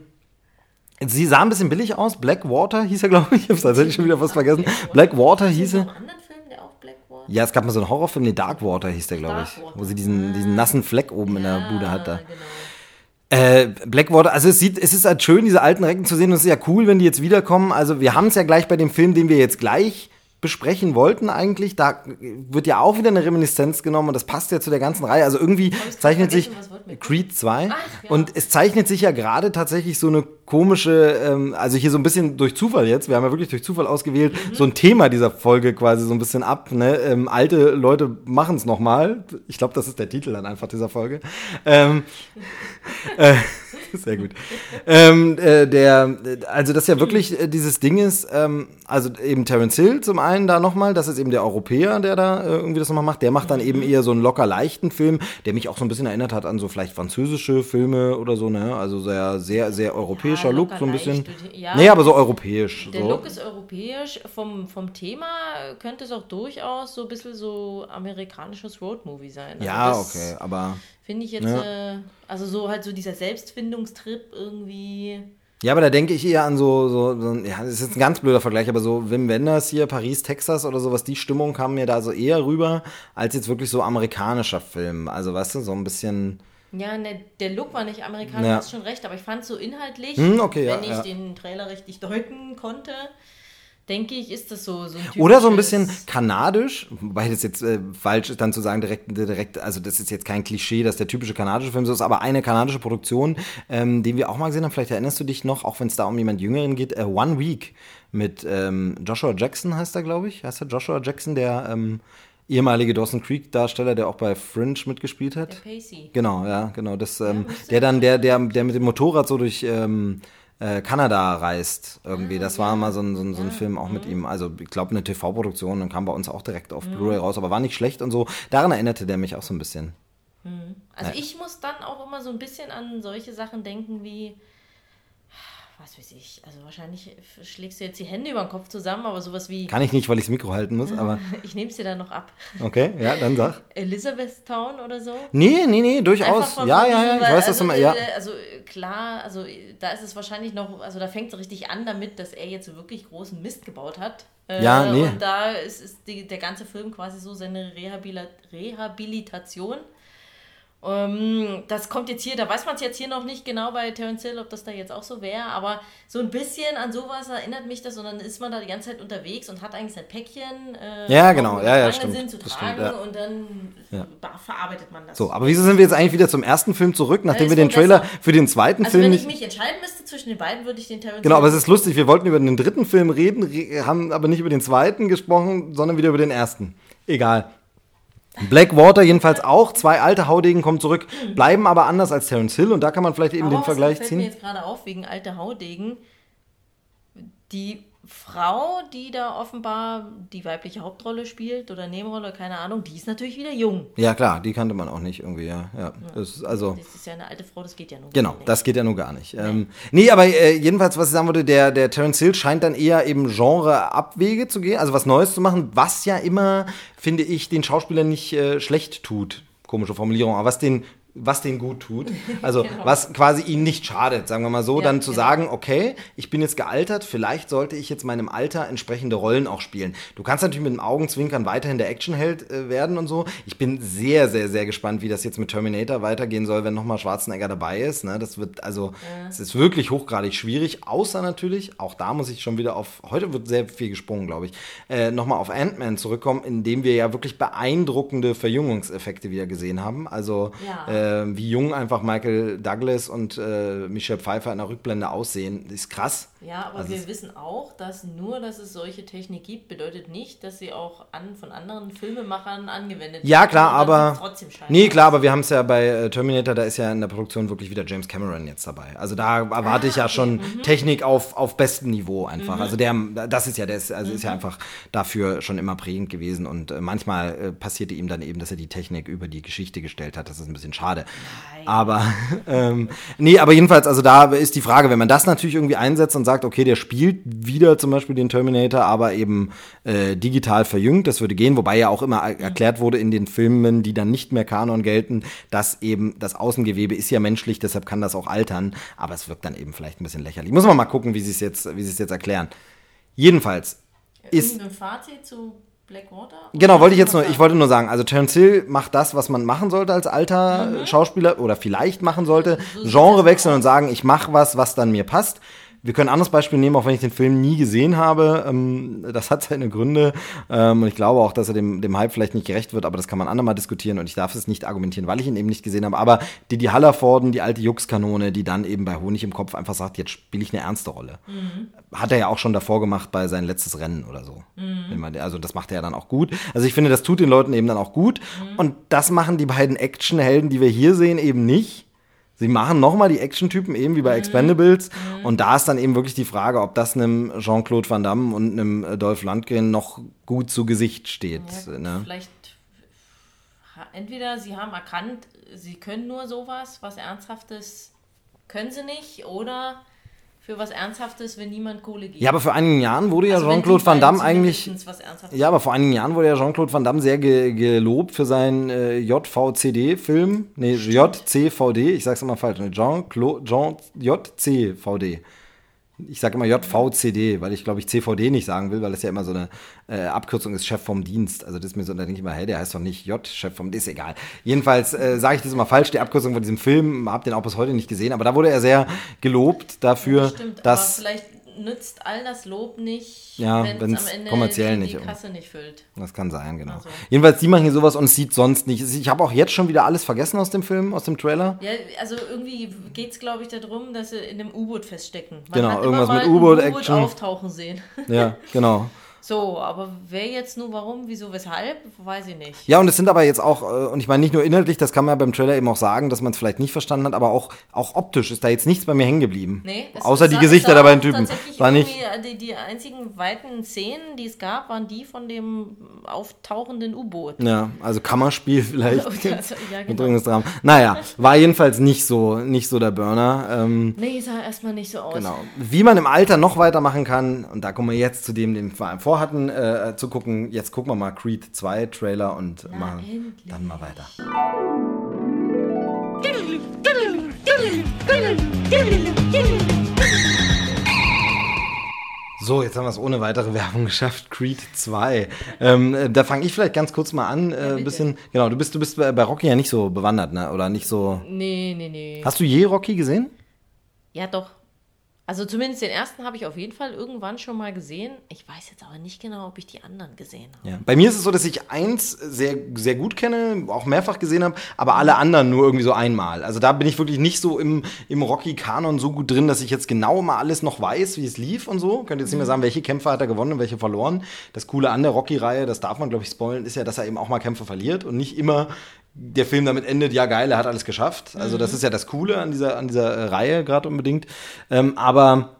sie sah ein bisschen billig aus. Blackwater hieß er, glaube ich. Ich habe tatsächlich schon wieder was vergessen. Blackwater hieß Ist er. noch einen anderen Film, der auch Black war? Ja, es gab mal so einen Horrorfilm, nee, Darkwater hieß der, glaube ich. Wo sie diesen, diesen nassen Fleck oben in der Bude hat. Da. genau. Äh, Blackwater, also es sieht, es ist halt schön, diese alten Recken zu sehen und es ist ja cool, wenn die jetzt wiederkommen. Also wir haben es ja gleich bei dem Film, den wir jetzt gleich besprechen wollten eigentlich. Da wird ja auch wieder eine Reminiszenz genommen und das passt ja zu der ganzen Reihe. Also irgendwie ich zeichnet sich Creed 2 Ach, ja. und es zeichnet sich ja gerade tatsächlich so eine komische, ähm, also hier so ein bisschen durch Zufall jetzt, wir haben ja wirklich durch Zufall ausgewählt, Mhm. so ein Thema dieser Folge quasi so ein bisschen ab. Ne? Ähm, alte Leute machen es nochmal. Ich glaube, das ist der Titel dann einfach dieser Folge. Ähm, [LAUGHS] äh, [LAUGHS] sehr gut. Ähm, äh, der, also das ja wirklich äh, dieses Ding ist, ähm, also eben Terence Hill zum einen da nochmal, das ist eben der Europäer, der da äh, irgendwie das nochmal macht. Der macht dann eben Mhm. eher so einen locker leichten Film, der mich auch so ein bisschen erinnert hat an so vielleicht französische Filme oder so, ne? Also sehr, sehr, sehr europäischer Ja, Look, so ein bisschen. Ja. nee, aber so europäisch. Der so. Look ist europäisch. Vom, vom Thema könnte es auch durchaus so ein bisschen so amerikanisches Roadmovie sein. Also ja, okay, aber. Finde ich jetzt, äh, also so halt so dieser Selbstfindungstrip irgendwie. Ja, aber da denke ich eher an so, so, so, ja, das ist jetzt ein ganz blöder Vergleich, aber so Wim Wenders hier, Paris, Texas oder sowas, die Stimmung kam mir da so eher rüber, als jetzt wirklich so amerikanischer Film. Also, weißt du, so ein bisschen. Ja, ne, der Look war nicht amerikanisch, Ja. du hast schon recht, aber ich fand so inhaltlich, Hm, okay, ja, wenn ich ja. den Trailer richtig deuten konnte, denke ich, ist das so, so ein Oder so ein bisschen kanadisch, wobei das jetzt äh, falsch ist, dann zu sagen, direkt, direkt, also das ist jetzt kein Klischee, dass der typische kanadische Film so ist, aber eine kanadische Produktion, ähm, den wir auch mal gesehen haben, vielleicht erinnerst du dich noch, auch wenn es da um jemand Jüngeren geht, äh, One Week mit ähm, Joshua Jackson heißt er, glaube ich. Heißt er Joshua Jackson, der ähm, ehemalige Dawson Creek-Darsteller, der auch bei Fringe mitgespielt hat? Der Pacey. Genau, ja, genau. Das, ähm, müsste der dann, der, der, der mit dem Motorrad so durch ähm, äh, Kanada reist irgendwie. Das war mal so ein, so ein, so ein Film auch mit ihm. Also ich glaube eine TV-Produktion und kam bei uns auch direkt auf Blu-ray raus, aber war nicht schlecht und so. Daran erinnerte der mich auch so ein bisschen. Also ich muss dann auch immer so ein bisschen an solche Sachen denken wie, was weiß ich, also wahrscheinlich schlägst du jetzt die Hände über den Kopf zusammen, aber sowas wie, Kann ich nicht, weil ich das Mikro halten muss, aber [LAUGHS] ich nehme es dir dann noch ab, okay, ja, dann sag. Elizabethtown oder so. Nee, nee, nee, durchaus. Ja, ja, ja, ich weiß, dass du also, mal, ja. äh, Also äh, klar, also äh, da ist es wahrscheinlich noch, also da fängt es richtig an damit, dass er jetzt so wirklich großen Mist gebaut hat. Äh, Ja, nee. Und da ist, ist die, der ganze Film quasi so seine Rehabilit Rehabilitation. Ähm, das kommt jetzt hier, da weiß man es jetzt hier noch nicht genau bei Terence Hill, ob das da jetzt auch so wäre, aber so ein bisschen an sowas erinnert mich das und dann ist man da die ganze Zeit unterwegs und hat eigentlich sein Päckchen. Äh, Ja, genau, ja, ja, stimmt. Sind, zu tragen stimmt, ja. und dann ba- verarbeitet man das. So, aber wieso sind wir jetzt eigentlich wieder zum ersten Film zurück, nachdem wir den Trailer besser. für den zweiten Also Film wenn ich mich entscheiden müsste zwischen den beiden, würde ich den Terence Genau, aber es ist lustig, wir wollten über den dritten Film reden, re- haben aber nicht über den zweiten gesprochen, sondern wieder über den ersten. Egal. Blackwater jedenfalls auch, zwei alte Haudegen kommen zurück, bleiben aber anders als Terence Hill und da kann man vielleicht eben Aber den Vergleich fällt mir ziehen. jetzt gerade auf, wegen alter Haudegen. Die Frau, die da offenbar die weibliche Hauptrolle spielt oder Nebenrolle, keine Ahnung, die ist natürlich wieder jung. Ja klar, die kannte man auch nicht irgendwie, ja. ja. Das ist also Das ist ja eine alte Frau, das geht ja nur. Genau, nicht. das geht ja nur gar nicht. Ähm, nee, aber äh, jedenfalls, was ich sagen wollte, der, der Terence Hill scheint dann eher eben Genre-Abwege zu gehen, also was Neues zu machen, was ja immer, finde ich, den Schauspielern nicht äh, schlecht tut. Komische Formulierung, aber was den was den gut tut, [LAUGHS] also was quasi ihnen nicht schadet, sagen wir mal so, Genau. Ja, dann zu genau. sagen, okay, ich bin jetzt gealtert, vielleicht sollte ich jetzt meinem Alter entsprechende Rollen auch spielen. Du kannst natürlich mit dem Augenzwinkern weiterhin der Actionheld äh, werden und so. Ich bin sehr, sehr, sehr gespannt, wie das jetzt mit Terminator weitergehen soll, wenn nochmal Schwarzenegger dabei ist. Ne? Das wird, also, es ist wirklich hochgradig schwierig, außer natürlich, auch da muss ich schon wieder auf, heute wird sehr viel gesprungen, glaube ich, äh, nochmal auf Ant-Man zurückkommen, in dem wir ja wirklich beeindruckende Verjüngungseffekte wieder gesehen haben. Also, Ja. Äh, wie jung einfach Michael Douglas und äh, Michelle Pfeiffer in der Rückblende aussehen, ist krass. Ja, aber Also wir wissen auch, dass nur, dass es solche Technik gibt, bedeutet nicht, dass sie auch an, von anderen Filmemachern angewendet Ja, klar, aber. Trotzdem Nee, klar, aber wir haben es ja bei äh, Terminator, da ist ja in der Produktion wirklich wieder James Cameron jetzt dabei. Also da erwarte ich ja schon Technik auf, auf bestem Niveau einfach. Also der, das ist ja, der ist, also ist ja einfach dafür schon immer prägend gewesen und äh, manchmal äh, passierte ihm dann eben, dass er die Technik über die Geschichte gestellt hat. Das ist ein bisschen schade. Aber, [LAUGHS] ähm, nee, aber jedenfalls, also da ist die Frage, wenn man das natürlich irgendwie einsetzt und sagt, okay, der spielt wieder zum Beispiel den Terminator, aber eben äh, digital verjüngt, das würde gehen, wobei ja auch immer er- erklärt wurde in den Filmen, die dann nicht mehr Kanon gelten, dass eben das Außengewebe ist ja menschlich, deshalb kann das auch altern, aber es wirkt dann eben vielleicht ein bisschen lächerlich. Muss man mal gucken, wie sie es jetzt, wie sie es jetzt erklären. Jedenfalls ist Irgendein Fazit zu Blackwater? Genau, wollte ich jetzt nur, ich wollte nur sagen, also Terence Hill macht das, was man machen sollte als alter Mhm. äh, Schauspieler oder vielleicht machen sollte, Genre wechseln und sagen, ich mache was, was dann mir passt. Wir können ein anderes Beispiel nehmen, auch wenn ich den Film nie gesehen habe. Ähm, das hat seine Gründe. Ähm, und ich glaube auch, dass er dem, dem Hype vielleicht nicht gerecht wird, aber das kann man andermal diskutieren und ich darf es nicht argumentieren, weil ich ihn eben nicht gesehen habe. Aber die, die Hallerforden, die alte Jux-Kanone, die dann eben bei Honig im Kopf einfach sagt, jetzt spiele ich eine ernste Rolle. Hat er ja auch schon davor gemacht bei sein letztes Rennen oder so. Man, also das macht er ja dann auch gut. Also ich finde, das tut den Leuten eben dann auch gut. Und das machen die beiden Actionhelden, die wir hier sehen, eben nicht. Sie machen nochmal die Actiontypen eben wie bei Expendables. Und da ist dann eben wirklich die Frage, ob das einem Jean-Claude Van Damme und einem äh, Dolph Lundgren noch gut zu Gesicht steht. Ja, ne? Vielleicht entweder sie haben erkannt, sie können nur sowas, was Ernsthaftes können sie nicht, oder für was Ernsthaftes, wenn niemand Kohle gibt. Ja, aber vor einigen Jahren wurde ja Also Jean-Claude Van Damme eigentlich. Ja, aber vor einigen Jahren wurde ja Jean-Claude Van Damme sehr ge gelobt für seinen äh, JVCD-Film. Nee, JCVD, ich sag's immer falsch. Ne? Jean-Claude Jean JCVD. Ich sage immer JVCD, weil ich glaube ich CVD nicht sagen will, weil das ja immer so eine äh, Abkürzung ist, Chef vom Dienst. Also das ist mir so, da denke ich immer, hey, der heißt doch nicht J, Chef vom Dienst, ist egal. Jedenfalls äh, sage ich das immer falsch, die Abkürzung von diesem Film, hab den auch bis heute nicht gesehen, aber da wurde er sehr gelobt dafür, Stimmt, dass aber vielleicht nützt all das Lob nicht, Ja, wenn es am Ende kommerziell die, nicht die Kasse nicht füllt. Das kann sein, genau. Also. Jedenfalls, die machen hier sowas und sieht sonst nicht. Ich habe auch jetzt schon wieder alles vergessen aus dem Film, aus dem Trailer. Ja, also irgendwie geht es, glaube ich, darum, dass sie in einem U-Boot feststecken. Man Genau, irgendwas mit U-Boot, ein Action. auftauchen sehen. Ja, [LAUGHS] genau. So, aber wer jetzt nur warum, wieso, weshalb, weiß ich nicht. Ja, und es sind aber jetzt auch, äh, und ich meine nicht nur inhaltlich, das kann man ja beim Trailer eben auch sagen, dass man es vielleicht nicht verstanden hat, aber auch, auch optisch ist da jetzt nichts bei mir hängen geblieben. Nee, es- Außer die Gesichter der beiden Typen. War nicht. äh, Die, die einzigen weiten Szenen, die es gab, waren die von dem auftauchenden U-Boot. Ja, also Kammerspiel [LAUGHS] vielleicht. Also, ja, [LAUGHS] genau. Naja, war jedenfalls nicht so, nicht so der Burner. Ähm, Nee, sah erstmal nicht so aus. Genau. Wie man im Alter noch weitermachen kann, und da kommen wir jetzt zu dem, den wir vor allem vorhatten, äh, zu gucken. Jetzt gucken wir mal Creed 2 Trailer und machen endlich. dann mal weiter. So, jetzt haben wir es ohne weitere Werbung geschafft. Creed 2. Ähm, äh, da fange ich vielleicht ganz kurz mal an. Äh, ein bitte. bisschen. Genau, du bist, du bist bei bei Rocky ja nicht so bewandert, ne? Oder nicht so. Nee, nee, nee. Hast du je Rocky gesehen? Ja, doch. Also zumindest den ersten habe ich auf jeden Fall irgendwann schon mal gesehen. Ich weiß jetzt aber nicht genau, ob ich die anderen gesehen habe. Ja. Bei mir ist es so, dass ich eins sehr, sehr gut kenne, auch mehrfach gesehen habe, aber alle anderen nur irgendwie so einmal. Also da bin ich wirklich nicht so im, im Rocky-Kanon so gut drin, dass ich jetzt genau mal alles noch weiß, wie es lief und so. Könnt jetzt nicht mehr sagen, welche Kämpfe hat er gewonnen und welche verloren. Das Coole an der Rocky-Reihe, das darf man, glaube ich, spoilen, ist ja, dass er eben auch mal Kämpfe verliert und nicht immer der Film damit endet, ja geil, er hat alles geschafft. Also das ist ja das Coole an dieser, an dieser äh, Reihe gerade unbedingt. Ähm, aber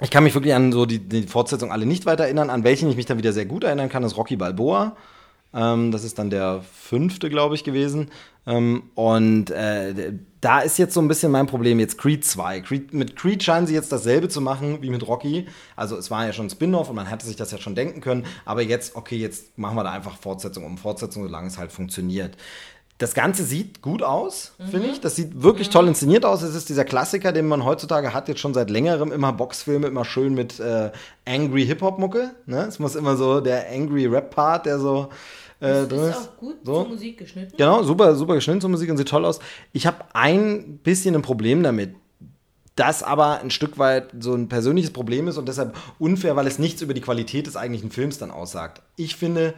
ich kann mich wirklich an so die, die Fortsetzung alle nicht weiter erinnern. An welchen ich mich dann wieder sehr gut erinnern kann, ist Rocky Balboa. Ähm, das ist dann der fünfte, glaube ich, gewesen. Ähm, und äh, da ist jetzt so ein bisschen mein Problem jetzt Creed 2. Creed, mit Creed scheinen sie jetzt dasselbe zu machen wie mit Rocky. Also es war ja schon ein Spin-off und man hätte sich das ja schon denken können. Aber jetzt, okay, jetzt machen wir da einfach Fortsetzung um Fortsetzung, solange es halt funktioniert. Das Ganze sieht gut aus, finde ich. Das sieht wirklich toll inszeniert aus. Es ist dieser Klassiker, den man heutzutage hat, jetzt schon seit längerem. Immer Boxfilme, immer schön mit äh, angry Hip-Hop-Mucke. Ne? Es muss immer so der angry Rap-Part, der so äh, Das drin ist ist. auch gut So. zur Musik geschnitten. Genau, super, super geschnitten zur Musik und sieht toll aus. Ich habe ein bisschen ein Problem damit. Das aber ein Stück weit so ein persönliches Problem ist und deshalb unfair, weil es nichts über die Qualität des eigentlichen Films dann aussagt. Ich finde,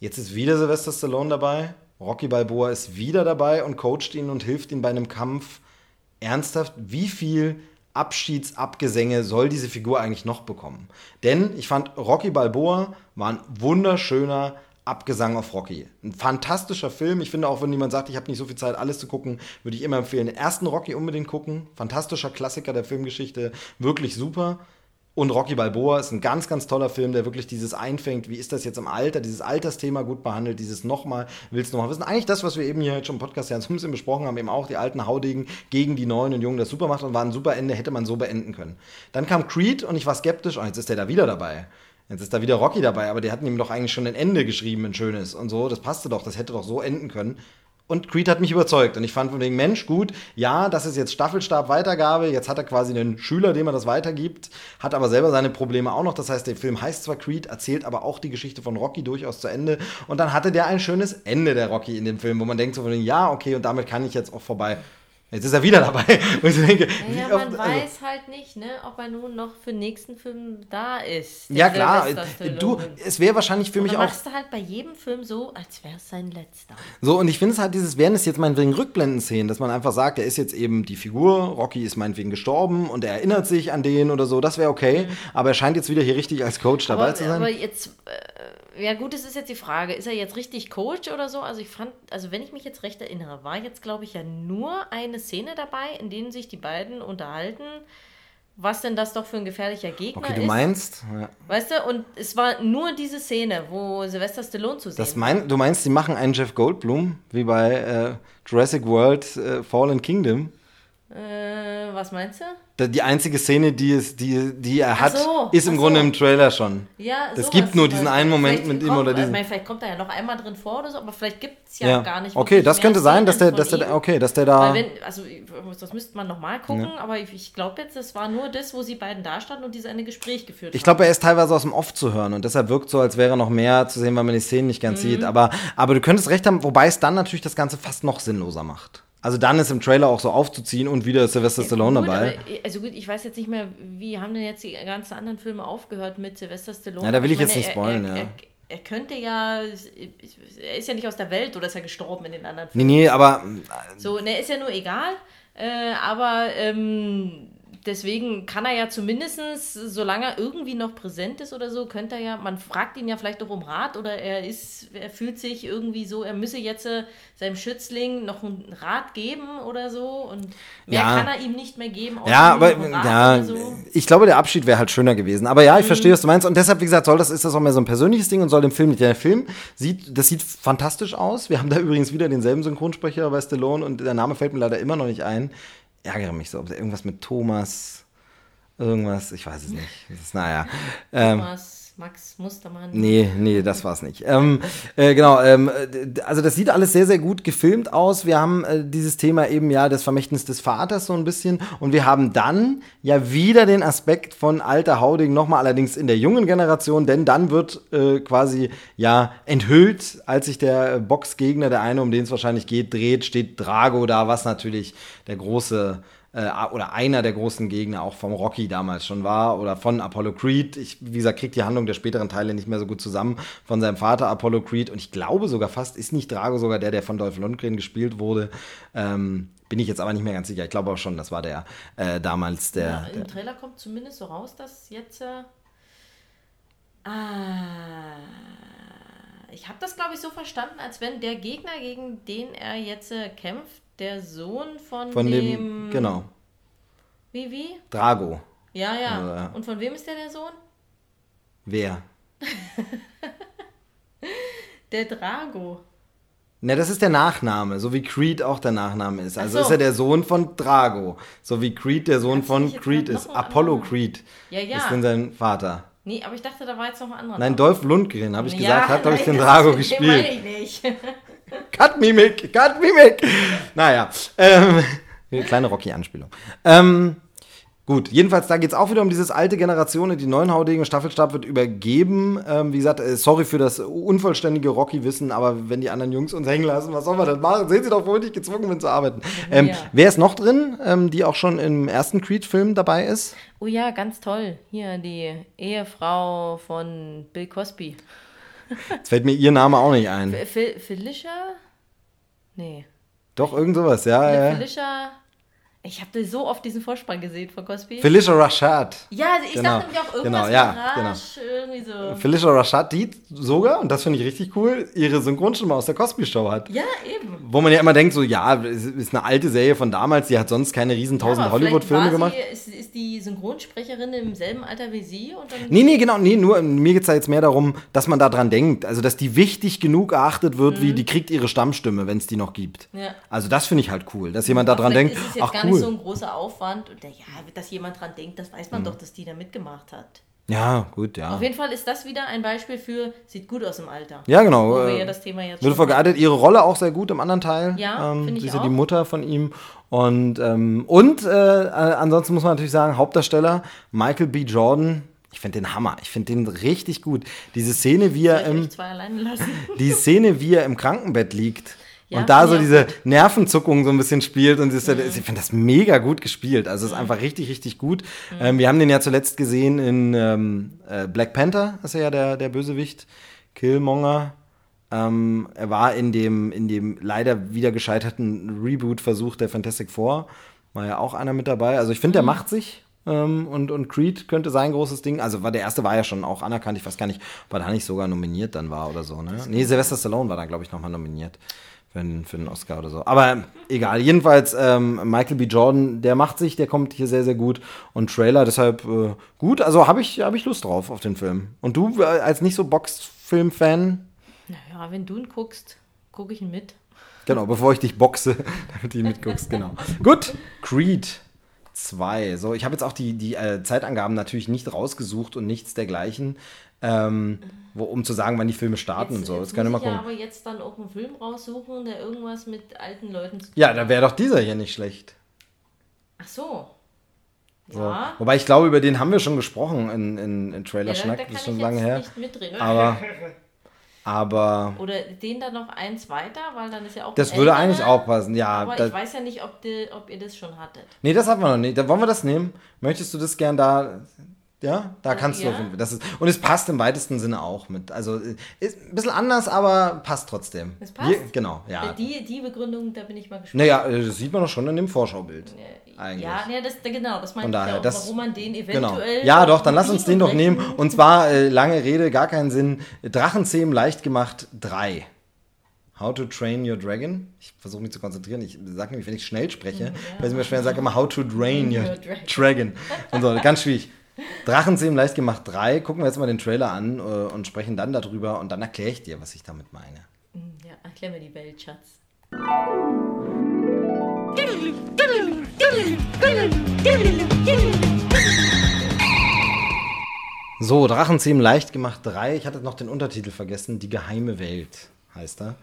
jetzt ist wieder Sylvester Stallone dabei, Rocky Balboa ist wieder dabei und coacht ihn und hilft ihm bei einem Kampf. Ernsthaft, wie viel Abschiedsabgesänge soll diese Figur eigentlich noch bekommen? Denn ich fand, Rocky Balboa war ein wunderschöner Abgesang auf Rocky. Ein fantastischer Film. Ich finde auch, wenn jemand sagt, ich habe nicht so viel Zeit, alles zu gucken, würde ich immer empfehlen, den ersten Rocky unbedingt gucken. Fantastischer Klassiker der Filmgeschichte. Wirklich super. Und Rocky Balboa ist ein ganz, ganz toller Film, der wirklich dieses einfängt, wie ist das jetzt im Alter, dieses Altersthema gut behandelt, dieses nochmal, willst du nochmal wissen. Eigentlich das, was wir eben hier jetzt schon im Podcast ja so ein bisschen besprochen haben, eben auch die alten Haudegen gegen die neuen und Jungen, das super macht und war ein super Ende, hätte man so beenden können. Dann kam Creed und ich war skeptisch, und jetzt ist der da wieder dabei. Jetzt ist da wieder Rocky dabei, aber die hatten ihm doch eigentlich schon ein Ende geschrieben, ein schönes und so. Das passte doch, das hätte doch so enden können. Und Creed hat mich überzeugt. Und ich fand von wegen, Mensch, gut, ja, das ist jetzt Staffelstab-Weitergabe. Jetzt hat er quasi einen Schüler, dem er das weitergibt, hat aber selber seine Probleme auch noch. Das heißt, der Film heißt zwar Creed, erzählt aber auch die Geschichte von Rocky durchaus zu Ende. Und dann hatte der ein schönes Ende, der Rocky in dem Film, wo man denkt so von wegen, ja, okay, und damit kann ich jetzt auch vorbei. Jetzt ist er wieder dabei. [LAUGHS] Und ich denke, Ja, wie man oft- weiß also- halt nicht, ne, ob er nun noch für den nächsten Film da ist. ja klar, du, es wäre wahrscheinlich für Und mich auch machst du halt bei jedem Film so, als wäre es sein letzter. So, und ich finde es halt dieses, wären es jetzt meinetwegen Rückblenden-Szenen, dass man einfach sagt, er ist jetzt eben die Figur, Rocky ist meinetwegen gestorben und er erinnert sich an den oder so, das wäre okay. Aber er scheint jetzt wieder hier richtig als Coach dabei Mhm. Aber, zu sein. aber jetzt, äh, ja gut, das ist jetzt die Frage, ist er jetzt richtig Coach oder so? Also ich fand, also wenn ich mich jetzt recht erinnere, war jetzt glaube ich ja nur eine Szene dabei, in denen sich die beiden unterhalten, was denn das doch für ein gefährlicher Gegner okay, du ist. meinst, ja. Weißt du, und es war nur diese Szene, wo Sylvester Stallone zu sehen das mein, du meinst, die machen einen Jeff Goldblum, wie bei äh, Jurassic World äh, Fallen Kingdom. Äh, was meinst du? Die einzige Szene, die, es, die, die er hat, so, ist im so. Grunde im Trailer schon. Ja, Es gibt nur diesen einen Moment mit ihm oder diesen- ich meine, Vielleicht kommt er ja noch einmal drin vor oder so, aber vielleicht gibt es ja, Ja, gar nicht. okay, das könnte sein, dass der, dass der, okay, dass der da. Weil wenn, also das müsste man nochmal gucken, aber ich, ich glaube jetzt, das war nur das, wo sie beiden da standen und diese eine Gespräch geführt Ich glaube, er ist teilweise aus dem Off zu hören und deshalb wirkt so, als wäre noch mehr zu sehen, weil man die Szenen nicht ganz Mhm. sieht. Aber, aber du könntest recht haben, wobei es dann natürlich das Ganze fast noch sinnloser macht. Also dann ist im Trailer auch so aufzuziehen und wieder ist Sylvester Stallone Gut, dabei. aber, also gut, ich weiß jetzt nicht mehr, wie haben denn jetzt die ganzen anderen Filme aufgehört mit Sylvester Stallone? Ja, da will ich meine, jetzt nicht er- spoilern, er, ja. Er, er könnte ja, er ist ja nicht aus der Welt oder ist er gestorben in den anderen Nee, Filmen? nee, aber So, ne, ist ja nur egal. Äh, aber ähm, deswegen kann er ja zumindestens, solange er irgendwie noch präsent ist oder so, könnte er ja, man fragt ihn ja vielleicht auch um Rat oder er ist, er fühlt sich irgendwie so, er müsse jetzt äh, seinem Schützling noch einen Rat geben oder so und mehr Ja. kann er ihm nicht mehr geben. ja, aber ja, oder so. ich glaube, der Abschied wäre halt schöner gewesen. Aber ja, ich Mhm. verstehe, was du meinst. Und deshalb, wie gesagt, soll das, ist das auch mehr so ein persönliches Ding und soll dem Film nicht. Der Film sieht, das sieht fantastisch aus. Wir haben da [LAUGHS] übrigens wieder denselben Synchronsprecher bei Stallone und der Name fällt mir leider immer noch nicht ein. Ärgere mich so, ob irgendwas mit Thomas, irgendwas, ich weiß es nicht. Ist, naja. Ähm, Thomas, Max Mustermann. Nee, nee, das war's nicht. Ähm, äh, genau, ähm, äh, also das sieht alles sehr, sehr gut gefilmt aus. Wir haben äh, dieses Thema eben ja das Vermächtnis des Vaters so ein bisschen und wir haben dann ja wieder den Aspekt von alter Hauding nochmal allerdings in der jungen Generation, denn dann wird äh, quasi ja enthüllt, als sich der Boxgegner, der eine, um den es wahrscheinlich geht, dreht, steht Drago da, was natürlich der große äh, oder einer der großen Gegner auch vom Rocky damals schon war oder von Apollo Creed. Ich, wie gesagt, kriegt die Handlung der späteren Teile nicht mehr so gut zusammen von seinem Vater Apollo Creed und ich glaube sogar fast, ist nicht Drago sogar der, der von Dolph Lundgren gespielt wurde. Ähm, bin ich jetzt aber nicht mehr ganz sicher. Ich glaube auch schon, das war der äh, damals der, Ja, der Im Trailer kommt zumindest so raus, dass jetzt. Äh, ah, ich habe das, glaube ich, so verstanden, als wenn der Gegner, gegen den er jetzt äh, kämpft, der Sohn von, von dem. dem, genau, Wie, wie? Drago. Ja, ja. Ja. Und von wem ist der der Sohn? Wer? [LAUGHS] Der Drago. Ne, das ist der Nachname, so wie Creed auch der Nachname ist. Also so. ist er der Sohn von Drago, so wie Creed der Sohn Kannst von Creed ist. Apollo anderen- Creed Ja, ja. ist denn sein Vater. Nee, aber ich dachte, da war jetzt noch ein anderer. Nein. Dolph Lundgren, habe ich gesagt, hat, glaube ich, den Drago den gespielt. meine ich nicht. [LAUGHS] Cut Mimik, Cut Mimik. Naja, ähm, [LAUGHS] eine kleine Rocky-Anspielung. Ähm, gut, jedenfalls, da geht es auch wieder um dieses alte Generation. Die neuen Haudegen Staffelstab wird übergeben. Ähm, wie gesagt, äh, sorry für das unvollständige Rocky-Wissen, aber wenn die anderen Jungs uns hängen lassen, was soll man denn machen? Sehen sie doch wohl nicht gezwungen, bin zu arbeiten. Ähm, Ja. Wer ist noch drin, ähm, die auch schon im ersten Creed-Film dabei ist? Oh ja, ganz toll. Hier die Ehefrau von Bill Cosby. Jetzt fällt mir ihr Name auch nicht ein. Fel Felicia? Nee. Doch, irgend sowas, ja. ja. Felicia. Ich habe so oft diesen Vorspann gesehen von Cosby. Felicia Rashad. ja, ich Genau. dachte nämlich auch irgendwas Genau, ja, mit genau. Rasch, irgendwie so. Felicia Rashad, die sogar, und das finde ich richtig cool, ihre Synchronstimme aus der Cosby Show hat. Ja, eben. Wo man ja immer denkt, so, ja, es ist eine alte Serie von damals, die hat sonst keine riesen tausend vielleicht Hollywood-Filme gemacht. Ist, ist die Synchronsprecherin im selben Alter wie sie? Und dann Nee, nee, genau, nee, nur mir geht's da jetzt mehr darum, dass man da dran denkt. Also, dass die wichtig genug erachtet wird, wie die kriegt ihre Stammstimme, wenn es die noch gibt. Mhm. Ja. Also, das finde ich halt cool, dass jemand da dran denkt, ist es gar nicht so cool. ein großer Aufwand. Und der, ja, dass jemand dran denkt, das weiß man doch, dass die da mitgemacht hat. Ja, gut, ja. Auf jeden Fall ist das wieder ein Beispiel für, sieht gut aus im Alter. Ja, genau. Wo wir äh, ja das Thema jetzt schon vergeartet, ihre Rolle auch sehr gut im anderen Teil. Ja, ähm, finde Sie ich ist ja die. Mutter von ihm. Und, ähm, und äh, äh, ansonsten muss man natürlich sagen, Hauptdarsteller Michael B. Jordan. Ich finde den Hammer. Ich finde den richtig gut. Diese Szene, wie er ich im, die Szene, wie er im Krankenbett liegt. Ja, und da so diese Nervenzuckung so ein bisschen spielt und das, ich finde das mega gut gespielt. Also es ist einfach richtig, richtig gut. Ähm, wir haben den ja zuletzt gesehen in ähm, äh, Black Panther, ist er ja der, der Bösewicht. Killmonger. Ähm, er war in dem, in dem leider wieder gescheiterten Reboot-Versuch der Fantastic Four. War ja auch einer mit dabei. Also ich finde, der macht sich. Ähm, und, und Creed könnte sein großes Ding. Also war der erste war ja schon auch anerkannt. Ich weiß gar nicht, ob er da nicht sogar nominiert dann war oder so. Ne? Nee, Sylvester Stallone war da, glaube ich, nochmal nominiert für einen, für einen Oscar oder so. Aber ähm, egal. Jedenfalls, ähm, Michael B. Jordan, der macht sich, der kommt hier sehr, sehr gut. Und Trailer deshalb äh, gut. Also habe ich, hab ich Lust drauf auf den Film. Und du äh, als nicht so Boxfilm-Fan? Naja, wenn du ihn guckst, gucke ich ihn mit. Genau, bevor ich dich boxe, [LAUGHS] damit du mitguckst, genau. Gut, Creed 2. So, ich habe jetzt auch die, die äh, Zeitangaben natürlich nicht rausgesucht und nichts dergleichen, ähm, wo, um zu sagen, wann die Filme starten und so. Das jetzt können wir muss mal ich ja gucken. aber jetzt dann auch einen Film raussuchen, der irgendwas mit alten Leuten zu tun Ja, da wäre doch dieser hier nicht schlecht. Ach so. So. Ja. Wobei ich glaube, über den haben wir schon gesprochen in, in, in Trailer Ja, da, Schnack, da das kann ist schon ich lange jetzt her. nicht mitreden. Aber, [LAUGHS] aber Oder den dann noch eins weiter, weil dann ist ja auch das würde älterer. eigentlich auch passen. Ja, Aber da, ich weiß ja nicht, ob, die, ob ihr das schon hattet. Nee, das hatten wir noch nicht. Da wollen wir das nehmen. Möchtest du das gern da? Ja, da kannst ja. du. auf- Das ist, und es passt im weitesten Sinne auch mit. Also äh, ist ein bisschen anders, aber passt trotzdem. Es passt? Wir, genau, ja. Die, die Begründung, da bin ich mal gespannt. Naja, äh, das sieht man doch schon in dem Vorschaubild. Eigentlich. Ja, das, genau, das meine ich daher, ja auch, das- warum man den Genau. eventuell... Ja, auch doch, dann lass uns den doch nehmen. Und zwar, äh, lange Rede, gar keinen Sinn. Drachenzähmen leicht gemacht 3. How to Train Your Dragon. Ich versuche mich zu konzentrieren. Ich sage nämlich, wenn ich schnell spreche, weil es mir schwer sage immer How to Drain Your. Dragon. Und so, ganz schwierig. Drachenzähmen leicht gemacht 3. Gucken wir jetzt mal den Trailer an äh, und sprechen dann darüber und dann erkläre ich dir, was ich damit meine. Ja, erklär mir die Welt, Schatz. So, Drachenzähmen leicht gemacht 3. Ich hatte noch den Untertitel vergessen. Die geheime Welt heißt er.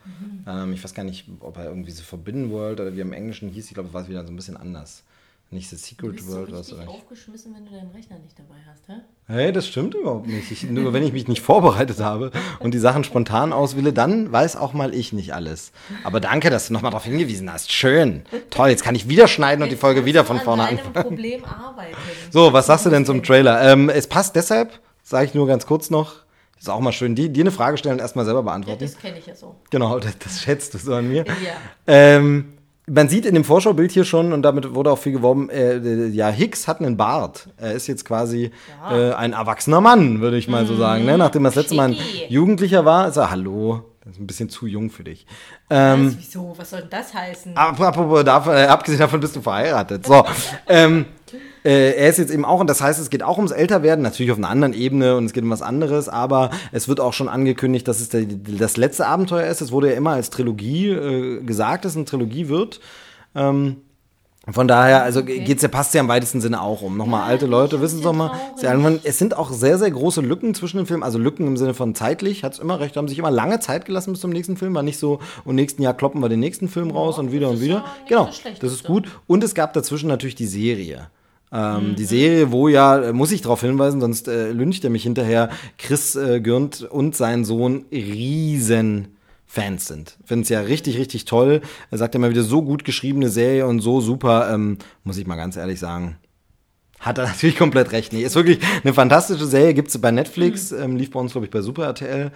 Ähm, ich weiß gar nicht, ob er irgendwie so Forbidden World oder wie er im Englischen hieß. Ich glaube, es war wieder so ein bisschen anders. Nicht The Du Secret so World oder richtig so. aufgeschmissen, wenn du deinen Rechner nicht dabei hast, hä? Hey, das stimmt überhaupt nicht. Ich, nur wenn ich mich nicht vorbereitet habe und die Sachen spontan auswähle, dann weiß auch mal ich nicht alles. Aber danke, dass du nochmal darauf hingewiesen hast. Schön. Toll, jetzt kann ich wieder schneiden und die Folge wieder von vorne an anfangen. Problem arbeiten. So, was sagst du denn zum Trailer? Ähm, es passt deshalb, sage ich nur ganz kurz noch. Ist auch mal schön, die, dir eine Frage stellen und erstmal selber Ja, beantworten. das kenne ich ja so. Genau, das, das schätzt du so an mir. Ja. Ähm, man sieht in dem Vorschaubild hier schon, und damit wurde auch viel geworben, äh, äh, ja, Hicks hat einen Bart. Er ist jetzt quasi äh, ein erwachsener Mann, würde ich mal so sagen. Ne? Nachdem er das letzte Mal ein. Jugendlicher war, ist er, hallo, das ist ein bisschen zu jung für dich. Ähm, Was, wieso? Was soll denn das heißen? Ap- Apropos davon, äh, abgesehen davon bist du verheiratet. So. [LAUGHS] ähm, äh, er ist jetzt eben auch, und das heißt, es geht auch ums Älterwerden, natürlich auf einer anderen Ebene und es geht um was anderes, aber es wird auch schon angekündigt, dass es der, das letzte Abenteuer ist. Es wurde ja immer als Trilogie äh, gesagt, dass es eine Trilogie wird. Ähm, von daher, also Okay. geht's ja, passt ja im weitesten Sinne auch um. Nochmal alte Leute, wissen Sie doch mal. traurig. Sie irgendwann- Es sind auch sehr, sehr große Lücken zwischen den Filmen, also Lücken im Sinne von zeitlich, hat's immer recht, haben sich immer lange Zeit gelassen bis zum nächsten Film, war nicht so, und nächsten Jahr kloppen wir den nächsten Film raus und wieder und wieder. ja Genau, so das ist gut. Und es gab dazwischen natürlich die Serie. Ähm, Mhm. Die Serie, wo ja, äh, muss ich darauf hinweisen, sonst äh, lyncht er mich hinterher, Chris äh, Gürnt und sein Sohn riesen Fans sind. Finden es ja richtig, richtig toll. Er sagt immer wieder, so gut geschriebene Serie und so super, ähm, muss ich mal ganz ehrlich sagen. Hat er [LAUGHS] natürlich komplett recht. Nee, ist wirklich eine fantastische Serie, gibt es bei Netflix, ähm, lief bei uns, glaube ich, bei Super RTL.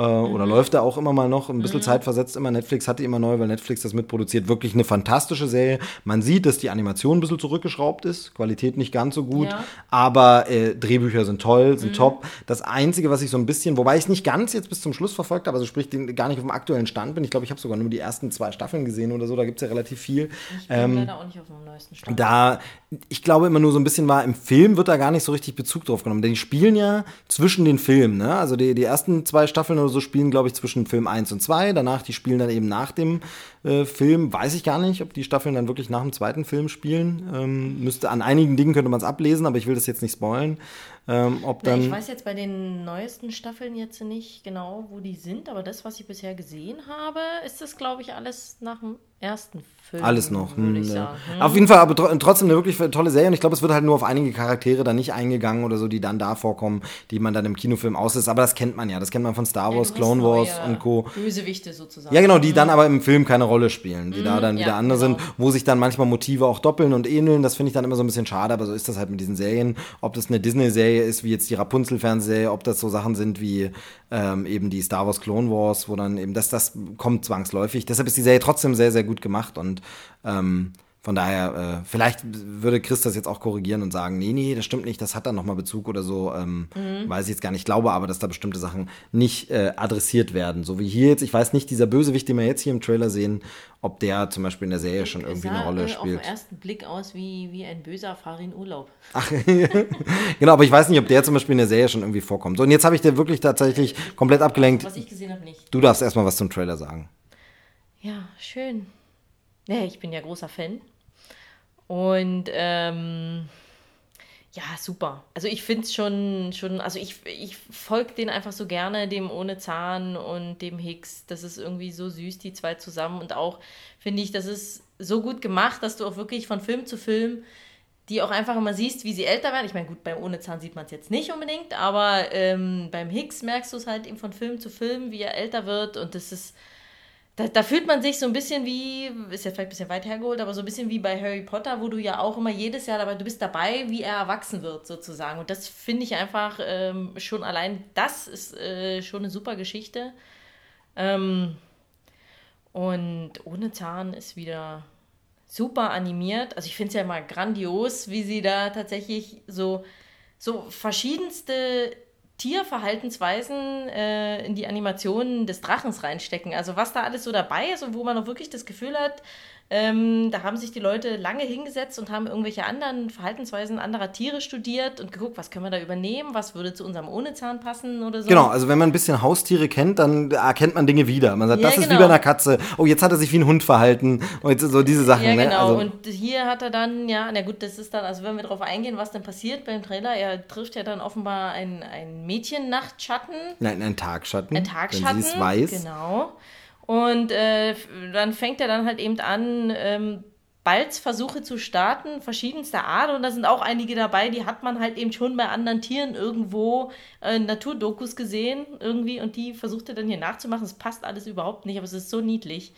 Äh, oder läuft er auch immer mal noch, ein bisschen Zeit versetzt immer. Netflix hat die immer neu, weil Netflix das mitproduziert. Wirklich eine fantastische Serie. Man sieht, dass die Animation ein bisschen zurückgeschraubt ist, Qualität nicht ganz so gut, Ja. aber äh, Drehbücher sind toll, sind top. Das Einzige, was ich so ein bisschen, wobei ich es nicht ganz jetzt bis zum Schluss verfolgt habe, also sprich den, gar nicht auf dem aktuellen Stand bin. Ich glaube, ich habe sogar nur die ersten zwei Staffeln gesehen oder so, da gibt es ja relativ viel. Ich bin leider auch nicht auf dem neuesten Stand. Da, ich glaube immer nur so ein bisschen war, im Film wird da gar nicht so richtig Bezug drauf genommen. Denn die spielen ja zwischen den Filmen, ne? Also die, die ersten zwei Staffeln oder so spielen, glaube ich, zwischen Film 1 und 2. Danach, die spielen dann eben nach dem äh, Film. Weiß ich gar nicht, ob die Staffeln dann wirklich nach dem zweiten Film spielen. Ähm, müsste, an einigen Dingen könnte man es ablesen, aber ich will das jetzt nicht spoilen. Ähm, ob Na, dann. ich weiß jetzt bei den neuesten Staffeln jetzt nicht genau, wo die sind, aber das, was ich bisher gesehen habe, ist das, glaube ich, alles nach dem ersten Film. Alles noch. Hm, ja. Hm. Auf jeden Fall, aber tro trotzdem eine wirklich tolle Serie. Und ich glaube, es wird halt nur auf einige Charaktere da nicht eingegangen oder so, die dann da vorkommen, die man dann im Kinofilm auslässt. Aber das kennt man ja. Das kennt man von Star Ja, Wars, Clone Wars und Co. Bösewichte sozusagen. Ja, genau, die dann aber im Film keine Rolle spielen, die da dann ja, wieder andere genau. sind, wo sich dann manchmal Motive auch doppeln und ähneln. Das finde ich dann immer so ein bisschen schade, aber so ist das halt mit diesen Serien. Ob das eine Disney-Serie ist, wie jetzt die Rapunzel-Fernsehserie, ob das so Sachen sind wie ähm, eben die Star Wars Clone Wars, wo dann eben das, das kommt zwangsläufig. Deshalb ist die Serie trotzdem sehr, sehr gut gemacht und ähm, von daher, äh, vielleicht würde Chris das jetzt auch korrigieren und sagen, nee, nee, das stimmt nicht, das hat dann nochmal Bezug oder so. Ähm, Weiß ich jetzt gar nicht. Ich glaube aber, dass da bestimmte Sachen nicht äh, adressiert werden. So wie hier jetzt, ich weiß nicht, dieser Bösewicht, den wir jetzt hier im Trailer sehen, ob der zum Beispiel in der Serie schon irgendwie sah, eine Rolle äh, spielt. auf den ersten Blick aus wie, wie ein böser Farin Urlaub. [LAUGHS] Genau, aber ich weiß nicht, ob der zum Beispiel in der Serie schon irgendwie vorkommt. So, und jetzt habe ich dir wirklich tatsächlich komplett abgelenkt. Was ich gesehen habe, nicht. Du darfst erstmal was zum Trailer sagen. Ja, schön. Nee, ich bin ja großer Fan. Und ähm, ja, super. Also ich finde es schon, schon, also ich, ich folge den einfach so gerne, dem ohne Zahn und dem Hicks. Das ist irgendwie so süß, die zwei zusammen. Und auch finde ich, das ist so gut gemacht, dass du auch wirklich von Film zu Film die auch einfach immer siehst, wie sie älter werden. Ich meine, gut, beim ohne Zahn sieht man es jetzt nicht unbedingt, aber ähm, beim Hicks merkst du es halt eben von Film zu Film, wie er älter wird. Und das ist, da, da fühlt man sich so ein bisschen wie, ist ja vielleicht ein bisschen weit hergeholt, aber so ein bisschen wie bei Harry Potter, wo du ja auch immer jedes Jahr dabei, du bist dabei, wie er erwachsen wird sozusagen. Und das finde ich einfach ähm, schon allein, das ist äh, schon eine super Geschichte. Ähm, und ohne Zahn ist wieder super animiert. Also ich finde es ja immer grandios, wie sie da tatsächlich so, so verschiedenste Tierverhaltensweisen äh, in die Animationen des Drachens reinstecken. Also was da alles so dabei ist und wo man auch wirklich das Gefühl hat, ähm, da haben sich die Leute lange hingesetzt und haben irgendwelche anderen Verhaltensweisen anderer Tiere studiert und geguckt, was können wir da übernehmen, was würde zu unserem Ohnezahn passen oder so. Genau, also wenn man ein bisschen Haustiere kennt, dann erkennt man Dinge wieder. Man sagt, Ja, das ist wie genau. bei einer Katze. Oh, jetzt hat er sich wie ein Hund verhalten. Und jetzt so diese Sachen. Ja, ne? genau. Also, und hier hat er dann, ja, na gut, das ist dann, also wenn wir darauf eingehen, was denn passiert beim Trailer, er trifft ja dann offenbar ein, ein Mädchen-Nachtschatten. nein, ein Tagschatten. Ein Tagschatten. Wenn sie es weiß. Genau. Und äh, dann fängt er dann halt eben an, ähm, Balzversuche zu starten, verschiedenster Art. Und da sind auch einige dabei, die hat man halt eben schon bei anderen Tieren irgendwo äh, Naturdokus gesehen, irgendwie. Und die versucht er dann hier nachzumachen. Es passt alles überhaupt nicht, aber es ist so niedlich.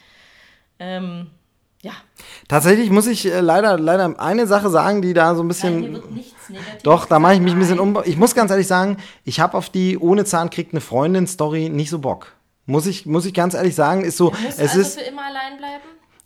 Ähm, ja, Tatsächlich muss ich äh, leider, leider eine Sache sagen, die da so ein bisschen. Nein, hier wird nichts Doch, da mache ich mich ein bisschen um. Ich muss ganz ehrlich sagen, ich habe auf die ohne Zahn kriegt eine Freundin Story nicht so Bock. Muss ich, muss ich ganz ehrlich sagen, ist so, Muss es also ist, für immer allein bleiben?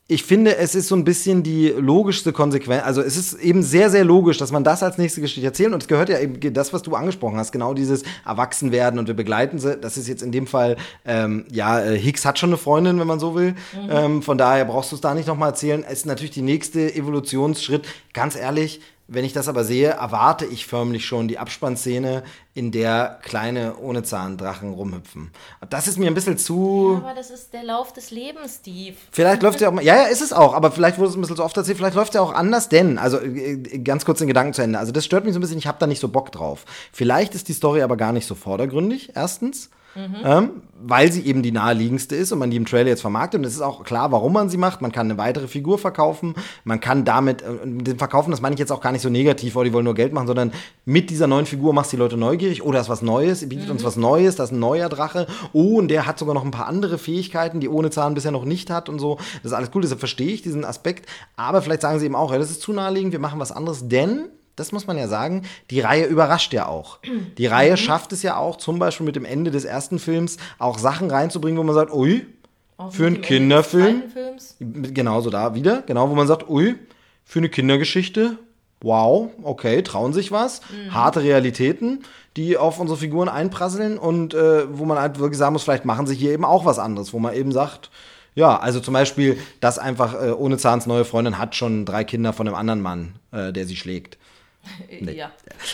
ich finde, es ist so ein bisschen die logischste Konsequenz. Also es ist eben sehr, sehr logisch, dass man das als nächste Geschichte erzählt. Und es gehört ja eben das, was du angesprochen hast, genau dieses Erwachsenwerden und wir begleiten sie. Das ist jetzt in dem Fall, ähm, ja, äh, Hicks hat schon eine Freundin, wenn man so will. Ähm, von daher brauchst du es da nicht nochmal erzählen. Es ist natürlich die nächste Evolutionsschritt. Ganz ehrlich, wenn ich das aber sehe, erwarte ich förmlich schon die Abspannszene, in der kleine ohne Zahndrachen rumhüpfen. Das ist mir ein bisschen zu. Aber das ist der Lauf des Lebens, Steve. Vielleicht läuft ja auch mal, ja, ja, ist es auch, aber vielleicht wurde es ein bisschen so oft erzählt, vielleicht läuft ja auch anders, denn, also äh, ganz kurz den Gedanken zu Ende, also das stört mich so ein bisschen, ich habe da nicht so Bock drauf. Vielleicht ist die Story aber gar nicht so vordergründig, erstens, ähm, weil sie eben die naheliegendste ist und man die im Trailer jetzt vermarktet. Und es ist auch klar, warum man sie macht, man kann eine weitere Figur verkaufen, man kann damit, äh, Verkaufen, das meine ich jetzt auch gar nicht so negativ, weil die wollen nur Geld machen, sondern mit dieser neuen Figur machst du die Leute neugierig, oh, da ist was Neues, bietet uns was Neues, da ist ein neuer Drache, oh, und der hat sogar noch ein paar andere Fähigkeiten, die ohne Zahn bisher noch nicht hat und so. Das ist alles cool, deshalb verstehe ich diesen Aspekt. Aber vielleicht sagen sie eben auch, ja, das ist zu naheliegend, wir machen was anderes, denn das muss man ja sagen, die Reihe überrascht ja auch. Die Reihe schafft es ja auch, zum Beispiel mit dem Ende des ersten Films, auch Sachen reinzubringen, wo man sagt, ui, Auch für einen Kinderfilm, genauso da wieder, genau, wo man sagt, ui, für eine Kindergeschichte, wow, okay, trauen sich was, harte Realitäten, die auf unsere Figuren einprasseln und äh, wo man halt wirklich sagen muss, vielleicht machen sie hier eben auch was anderes, wo man eben sagt, ja, also zum Beispiel, dass einfach äh, ohne Zahns neue Freundin hat schon drei Kinder von einem anderen Mann, äh, der sie schlägt. Ja.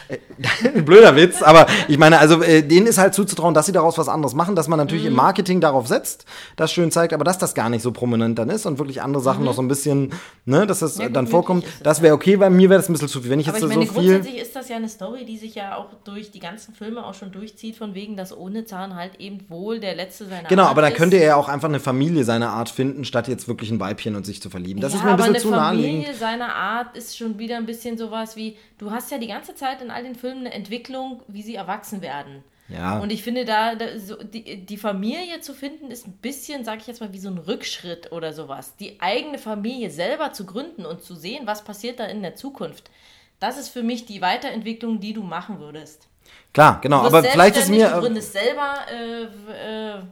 [LAUGHS] Blöder Witz, aber ich meine, also äh, denen ist halt zuzutrauen, dass sie daraus was anderes machen, dass man natürlich Mhm. im Marketing darauf setzt, das schön zeigt, aber dass das gar nicht so prominent dann ist und wirklich andere Sachen noch so ein bisschen, ne, dass das Mhm. Ja, äh, dann vorkommt, das wäre okay, bei mir wäre das ein bisschen zu viel. Wenn ich Aber jetzt ich so meine, viel. grundsätzlich ist das ja eine Story, die sich ja auch durch die ganzen Filme auch schon durchzieht, von wegen, dass ohne Zahn halt eben wohl der Letzte seiner Genau, Art aber dann ist. könnte er ja auch einfach eine Familie seiner Art finden, statt jetzt wirklich ein Weibchen und sich zu verlieben. Das ja, ist mir ein bisschen aber zu eine naheliegend. Familie seiner Art ist schon wieder ein bisschen sowas wie, du hast ja die ganze Zeit in all den Filmen eine Entwicklung, wie sie erwachsen werden. Ja. Und ich finde, da, da so, die, die Familie zu finden, ist ein bisschen, sag ich jetzt mal, wie so ein Rückschritt oder sowas. Die eigene Familie selber zu gründen und zu sehen, was passiert da in der Zukunft. Das ist für mich die Weiterentwicklung, die du machen würdest. Klar, genau, aber vielleicht ist mir. Du äh, gründest selber äh, äh,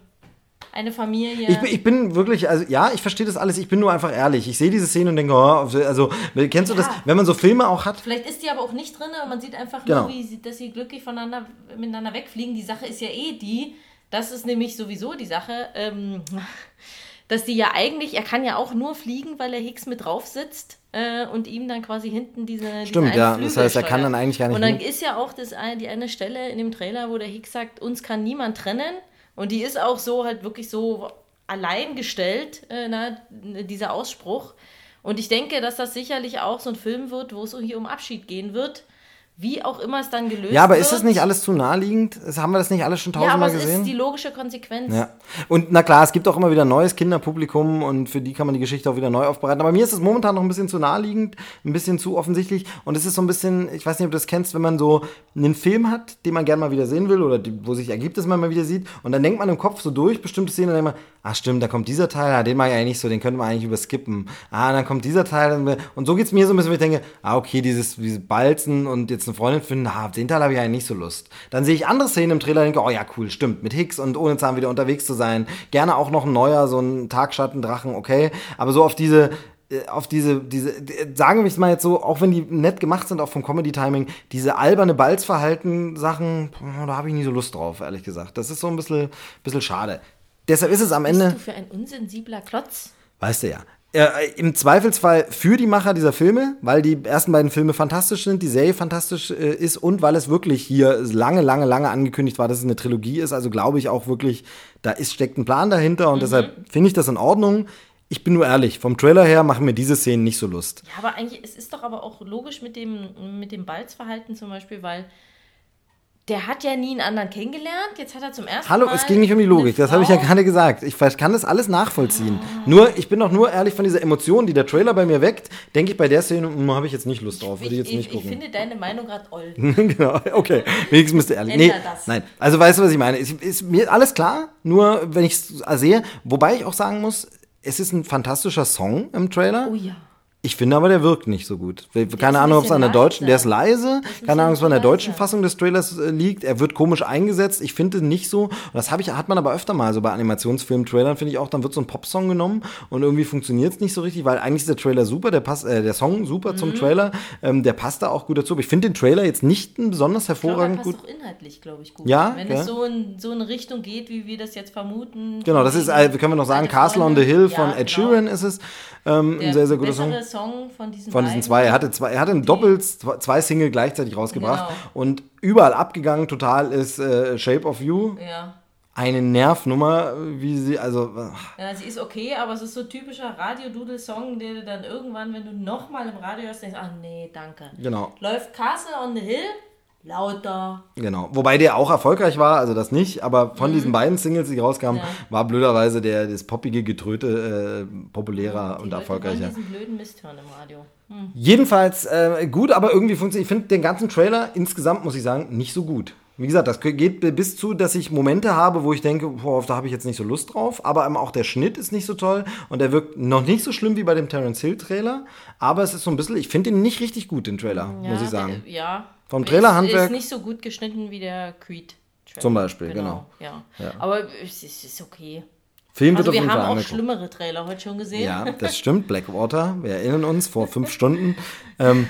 eine Familie. Ich, bin- ich bin wirklich, also ja, ich verstehe das alles, ich bin nur einfach ehrlich. Ich sehe diese Szene und denke, oh, also, kennst du das, Ja. wenn man so Filme auch hat? Vielleicht ist die aber auch nicht drin und man sieht einfach Genau. nur, wie sie, dass sie glücklich voneinander miteinander wegfliegen. Die Sache ist ja eh die, das ist nämlich sowieso die Sache, ähm, dass die ja eigentlich, er kann ja auch nur fliegen, weil er Hicks mit drauf sitzt äh, und ihm dann quasi hinten diese. Stimmt, ja, einen das Flügel heißt, er kann dann eigentlich gar nicht Und dann hin. ist ja auch das, die eine Stelle in dem Trailer, wo der Hicks sagt, uns kann niemand trennen. Und die ist auch so halt wirklich so allein gestellt, äh, dieser Ausspruch. Und ich denke, dass das sicherlich auch so ein Film wird, wo es hier um Abschied gehen wird. Wie auch immer es dann gelöst Ja, aber wird. ist das nicht alles zu naheliegend? Das- Haben wir das nicht alles schon Ja, aber tausendmal es gesehen? ist die logische Konsequenz. Ja. Und na klar, es gibt auch immer wieder neues Kinderpublikum und für die kann man die Geschichte auch wieder neu aufbereiten. Aber mir ist es momentan noch ein bisschen zu naheliegend, ein bisschen zu offensichtlich. Und es ist so ein bisschen, ich weiß nicht, ob du das kennst, wenn man so einen Film hat, den man gerne mal wieder sehen will oder die, wo sich ergibt, dass man mal wieder sieht. Und dann denkt man im Kopf so durch bestimmte Szenen und denkt man, ah stimmt, da kommt dieser Teil, ah, den mag ich eigentlich nicht so, den könnte man eigentlich überskippen. Ah, dann kommt dieser Teil. Und so geht's mir so ein bisschen, wo ich denke, ah okay, dieses, diese Balzen und jetzt eine Freundin finden, ah, auf den Teil habe ich eigentlich nicht so Lust. Dann sehe ich andere Szenen im Trailer und denke, oh ja, cool, stimmt, mit Hicks und ohne Zahn wieder unterwegs zu sein. Gerne auch noch ein neuer, so ein Tagschattendrachen, okay. Aber so auf diese, äh, auf diese, diese, äh, sagen wir es mal jetzt so, auch wenn die nett gemacht sind, auch vom Comedy-Timing, diese alberne Balzverhalten-Sachen, da habe ich nie so Lust drauf, ehrlich gesagt. Das ist so ein bisschen, bisschen schade. Deshalb ist es am Bist Ende, du für ein unsensibler Klotz? weißt du ja. Äh, Im Zweifelsfall für die Macher dieser Filme, weil die ersten beiden Filme fantastisch sind, die Serie fantastisch äh, ist und weil es wirklich hier lange, lange, lange angekündigt war, dass es eine Trilogie ist. Also glaube ich auch wirklich, da ist, steckt ein Plan dahinter und deshalb finde ich das in Ordnung. Ich bin nur ehrlich, vom Trailer her machen mir diese Szenen nicht so Lust. Ja, aber eigentlich, es ist doch aber auch logisch mit dem, mit dem Balzverhalten zum Beispiel, weil der hat ja nie einen anderen kennengelernt. Jetzt hat er zum ersten Hallo, Mal. es ging nicht um die Logik, das habe ich ja gerade gesagt. Ich kann das alles nachvollziehen. Nur, ich bin doch nur ehrlich von dieser Emotion, die der Trailer bei mir weckt, denke ich bei der Szene, hm, habe ich jetzt nicht Lust drauf, würde ich jetzt ich, nicht ich, gucken. finde deine Meinung gerade oll. [LAUGHS] genau, okay. Wenigstens müsst ihr ehrlich. Nee, das. nein. Also weißt du, was ich meine? Ist, ist mir alles klar, nur wenn ich es sehe, wobei ich auch sagen muss, es ist ein fantastischer Song im Trailer. Oh ja. Ich finde aber, der wirkt nicht so gut. Keine Ahnung, ob es an der deutschen, der ist leise. Keine Ahnung, ob es an der deutschen. Fassung des Trailers äh, liegt. Er wird komisch eingesetzt. Ich finde nicht so. Und das habe ich, hat man aber öfter mal so bei Animationsfilm-Trailern, finde ich auch. Dann wird so ein Popsong genommen und irgendwie funktioniert es nicht so richtig, weil eigentlich ist der Trailer super, der passt, äh, der Song super Mhm. zum Trailer. Ähm, der passt da auch gut dazu. Aber ich finde den Trailer jetzt nicht besonders Ich glaube, er hervorragend passt gut. auch inhaltlich, glaube ich, gut. Ja, Wenn ja. es so in so eine Richtung geht, wie wir das jetzt vermuten. Genau, das ist, äh, können wir noch sagen, Castle on the. Hill Ja, von Ed genau. Sheeran ist es. Ähm, ein sehr, sehr guter Song. Song von diesen Von diesen zwei. Er hatte zwei, er hatte ein Doppel, zwei zwei Single gleichzeitig rausgebracht Genau. und überall abgegangen total ist äh, Shape of You. Ja. Eine Nervnummer, wie sie, also, ach, Ja, sie ist okay, aber es ist so typischer Radio-Doodle-Song, der du dann irgendwann, wenn du nochmal im Radio hörst, denkst, ach nee, danke. genau, Läuft Castle on the Hill, lauter. genau. Wobei der auch erfolgreich war, also das nicht, aber von diesen beiden Singles, die rauskamen, Mhm. Ja. war blöderweise der, das poppige Getröte äh, populärer Die und Leute erfolgreicher. diesen blöden Mist hören im Radio. Jedenfalls äh, gut, aber irgendwie funktioniert. Ich finde den ganzen Trailer insgesamt, muss ich sagen, nicht so gut. Wie gesagt, das geht bis zu, dass ich Momente habe, wo ich denke, boah, da habe ich jetzt nicht so Lust drauf. Aber auch der Schnitt ist nicht so toll und der wirkt noch nicht so schlimm wie bei dem Terence Hill Trailer. Aber es ist so ein bisschen, ich finde ihn nicht richtig gut, den Trailer, Ja, muss ich sagen. der- Ja. Vom Trailerhandwerk- Ist nicht so gut geschnitten wie der Creed. Trailer. Zum Beispiel, genau. Ja. Ja. Aber es ist, okay. Film wird Also wir haben auch angeguckt. schlimmere Trailer heute schon gesehen. Ja, [LAUGHS] das stimmt. Blackwater, wir erinnern uns, vor fünf Stunden. Ähm,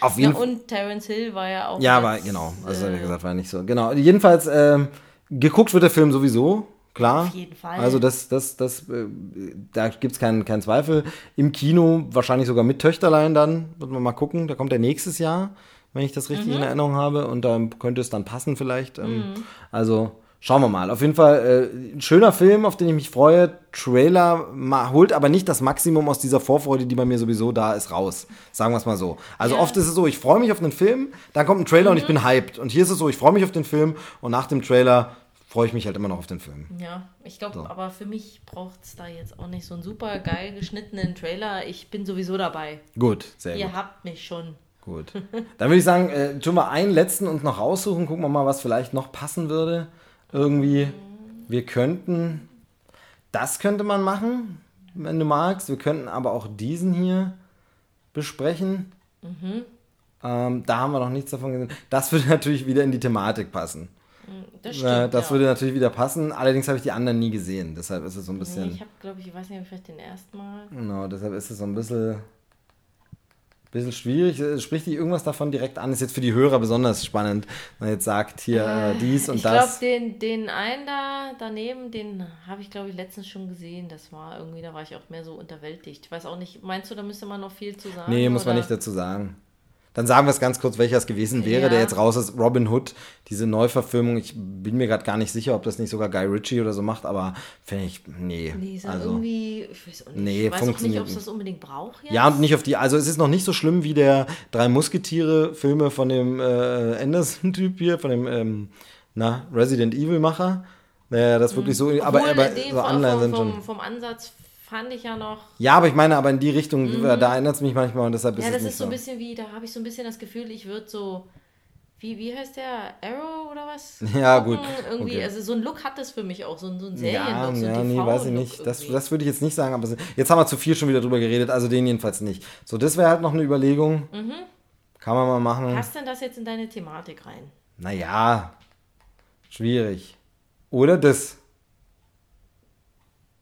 auf Ja, jeden Fall. und Terence Hill war ja auch. Ja, war genau. Also äh, wie gesagt, war nicht so. Genau. Jedenfalls ähm, geguckt wird der Film sowieso, klar. Auf jeden Fall. Also das, das, das, äh, da gibt's keinen keinen Zweifel. Im Kino wahrscheinlich sogar mit Töchterlein dann. Wird man mal gucken. Da kommt der nächstes Jahr, wenn ich das richtig Mhm. in Erinnerung habe. Und da könnte es dann passen vielleicht. Ähm, Also schauen wir mal. Auf jeden Fall äh, ein schöner Film, auf den ich mich freue. Trailer holt aber nicht das Maximum aus dieser Vorfreude, die bei mir sowieso da ist, raus. Sagen wir es mal so. Also. Mhm. oft ist es so, ich freue mich auf einen Film, dann kommt ein Trailer und ich bin hyped. Und hier ist es so, ich freue mich auf den Film und nach dem Trailer freue ich mich halt immer noch auf den Film. Ja, ich glaube, So. aber für mich braucht es da jetzt auch nicht so einen super geil geschnittenen Trailer. Ich bin sowieso dabei. Gut, sehr Ihr gut. habt mich schon. Gut. Dann würde ich sagen, äh, tun wir einen letzten uns noch raussuchen, gucken wir mal, was vielleicht noch passen würde. Irgendwie. Wir könnten. Das könnte man machen, wenn du magst. Wir könnten aber auch diesen hier besprechen. Ähm, da haben wir noch nichts davon gesehen. Das würde [LAUGHS] natürlich wieder in die Thematik passen. Das Äh, stimmt. das ja. würde natürlich wieder passen. Allerdings habe ich die anderen nie gesehen. Deshalb ist es so ein Nee, bisschen. ich habe, glaube ich, ich weiß nicht, ob ich vielleicht den ersten Mal. Genau, deshalb ist es so ein bisschen, bisschen schwierig. Es Spricht dich irgendwas davon direkt an? Ist jetzt für die Hörer besonders spannend, wenn man jetzt sagt, hier äh, dies und ich glaube, das. den, den einen da daneben, den habe ich, glaube ich, letztens schon gesehen. Das war irgendwie, da war ich auch mehr so unterwältigt. Ich weiß auch nicht, meinst du, da müsste man noch viel zu sagen? Nee, muss man oder? nicht dazu sagen. Dann sagen wir es ganz kurz, welcher es gewesen wäre, Ja. der jetzt raus ist. Robin Hood, diese Neuverfilmung. Ich bin mir gerade gar nicht sicher, ob das nicht sogar Guy Ritchie oder so macht, aber finde ich, nee. Nee, ist also, irgendwie, ich weiß auch nicht. Nee, ich weiß auch nicht, ob es das unbedingt braucht jetzt. ja, und nicht auf die, also es ist noch nicht so schlimm wie der Drei Musketiere-Filme von dem äh, Anderson-Typ hier, von dem, ähm, na, Resident Evil-Macher. Naja, das wirklich so, aber, Obwohl, aber den so Anleihen sind schon. vom Ansatz fand ich ja noch. Ja, aber ich meine, aber in die Richtung, da erinnert es mich manchmal und deshalb ist Mhm. Ja, es das ist so so. ein bisschen wie, da habe ich so ein bisschen das Gefühl, ich würde so. Wie, wie heißt der? Arrow oder was? [LAUGHS] Ja, gut. Irgendwie, Okay. also so ein Look hat das für mich auch, so ein, so ein ja, Serienlook, so ein ja, nee, weiß ich nicht. Das, irgendwie. das würde ich jetzt nicht sagen, aber es- jetzt haben wir zu viel schon wieder drüber geredet, also den jedenfalls nicht. So, das wäre halt noch eine Überlegung. Mhm. Kann man mal machen. Passt denn das jetzt in deine Thematik rein? Naja, schwierig. Oder das.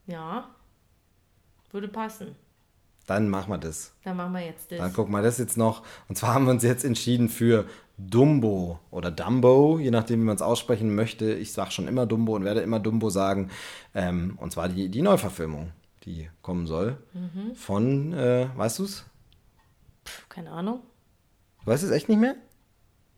Ja. Würde passen. Dann machen wir das. Dann machen wir jetzt das. Dann guck mal das jetzt noch. Und zwar haben wir uns jetzt entschieden für Dumbo oder Dumbo, je nachdem, wie man es aussprechen möchte. Ich sage schon immer Dumbo und werde immer Dumbo sagen. Ähm, und zwar die, die Neuverfilmung, die kommen soll. Mhm. Von, äh, weißt du es? Keine Ahnung. Du weißt es echt nicht mehr?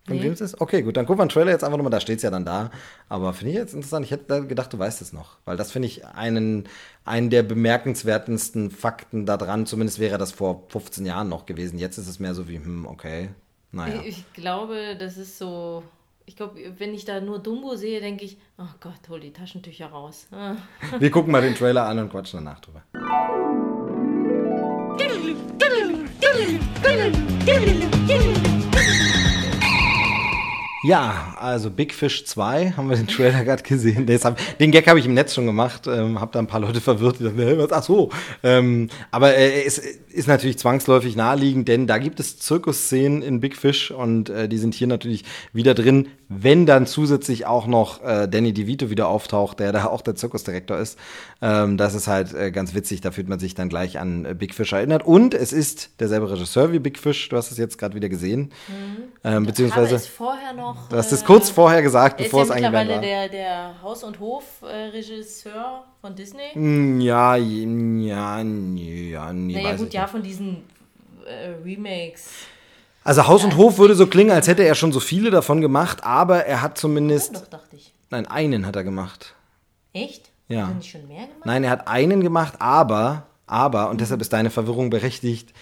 Von Nee. wem es ist? Okay, gut, dann gucken wir einen Trailer jetzt einfach nochmal, da steht es ja dann da. Aber finde ich jetzt interessant, ich hätte gedacht, du weißt es noch. Weil das finde ich einen, einen der bemerkenswertesten Fakten daran. Zumindest wäre das vor 15 Jahren noch gewesen. Jetzt ist es mehr so wie, hm, okay, naja. Ich, ich glaube, das ist so. Ich glaube, wenn ich da nur Dumbo sehe, denke ich, oh Gott, hol die Taschentücher raus. Ah. Wir gucken mal den Trailer an und quatschen danach drüber. [LAUGHS] Ja, also Big Fish 2 haben wir den Trailer gerade gesehen. Den Gag habe ich im Netz schon gemacht, ähm, habe da ein paar Leute verwirrt, die dachten, "Hä, was? ach so. Ähm, aber äh, es ist natürlich zwangsläufig naheliegend, denn da gibt es Zirkusszenen in Big Fish und äh, die sind hier natürlich wieder drin, wenn dann zusätzlich auch noch äh, Danny DeVito wieder auftaucht, der da [LAUGHS] auch der Zirkusdirektor ist. Ähm, das ist halt äh, ganz witzig, da fühlt man sich dann gleich an äh, Big Fish erinnert. Und es ist derselbe Regisseur wie Big Fish, du hast es jetzt gerade wieder gesehen. Ähm, beziehungsweise... Es vorher noch. Du hast es äh, kurz vorher gesagt, bevor es mittlerweile war. der, der Haus- und Hof-Regisseur von Disney. Mm, Ja, ja, ja, nee, ja, naja, gut, ja, von diesen äh, Remakes. Also Haus und Hof würde so klingen, als hätte er schon so viele davon gemacht, aber er hat zumindest, Doch, dachte ich. nein, einen hat er gemacht. Echt? Ja. Hat er nicht schon mehr gemacht? Nein, er hat einen gemacht, aber, aber, und deshalb ist deine Verwirrung berechtigt,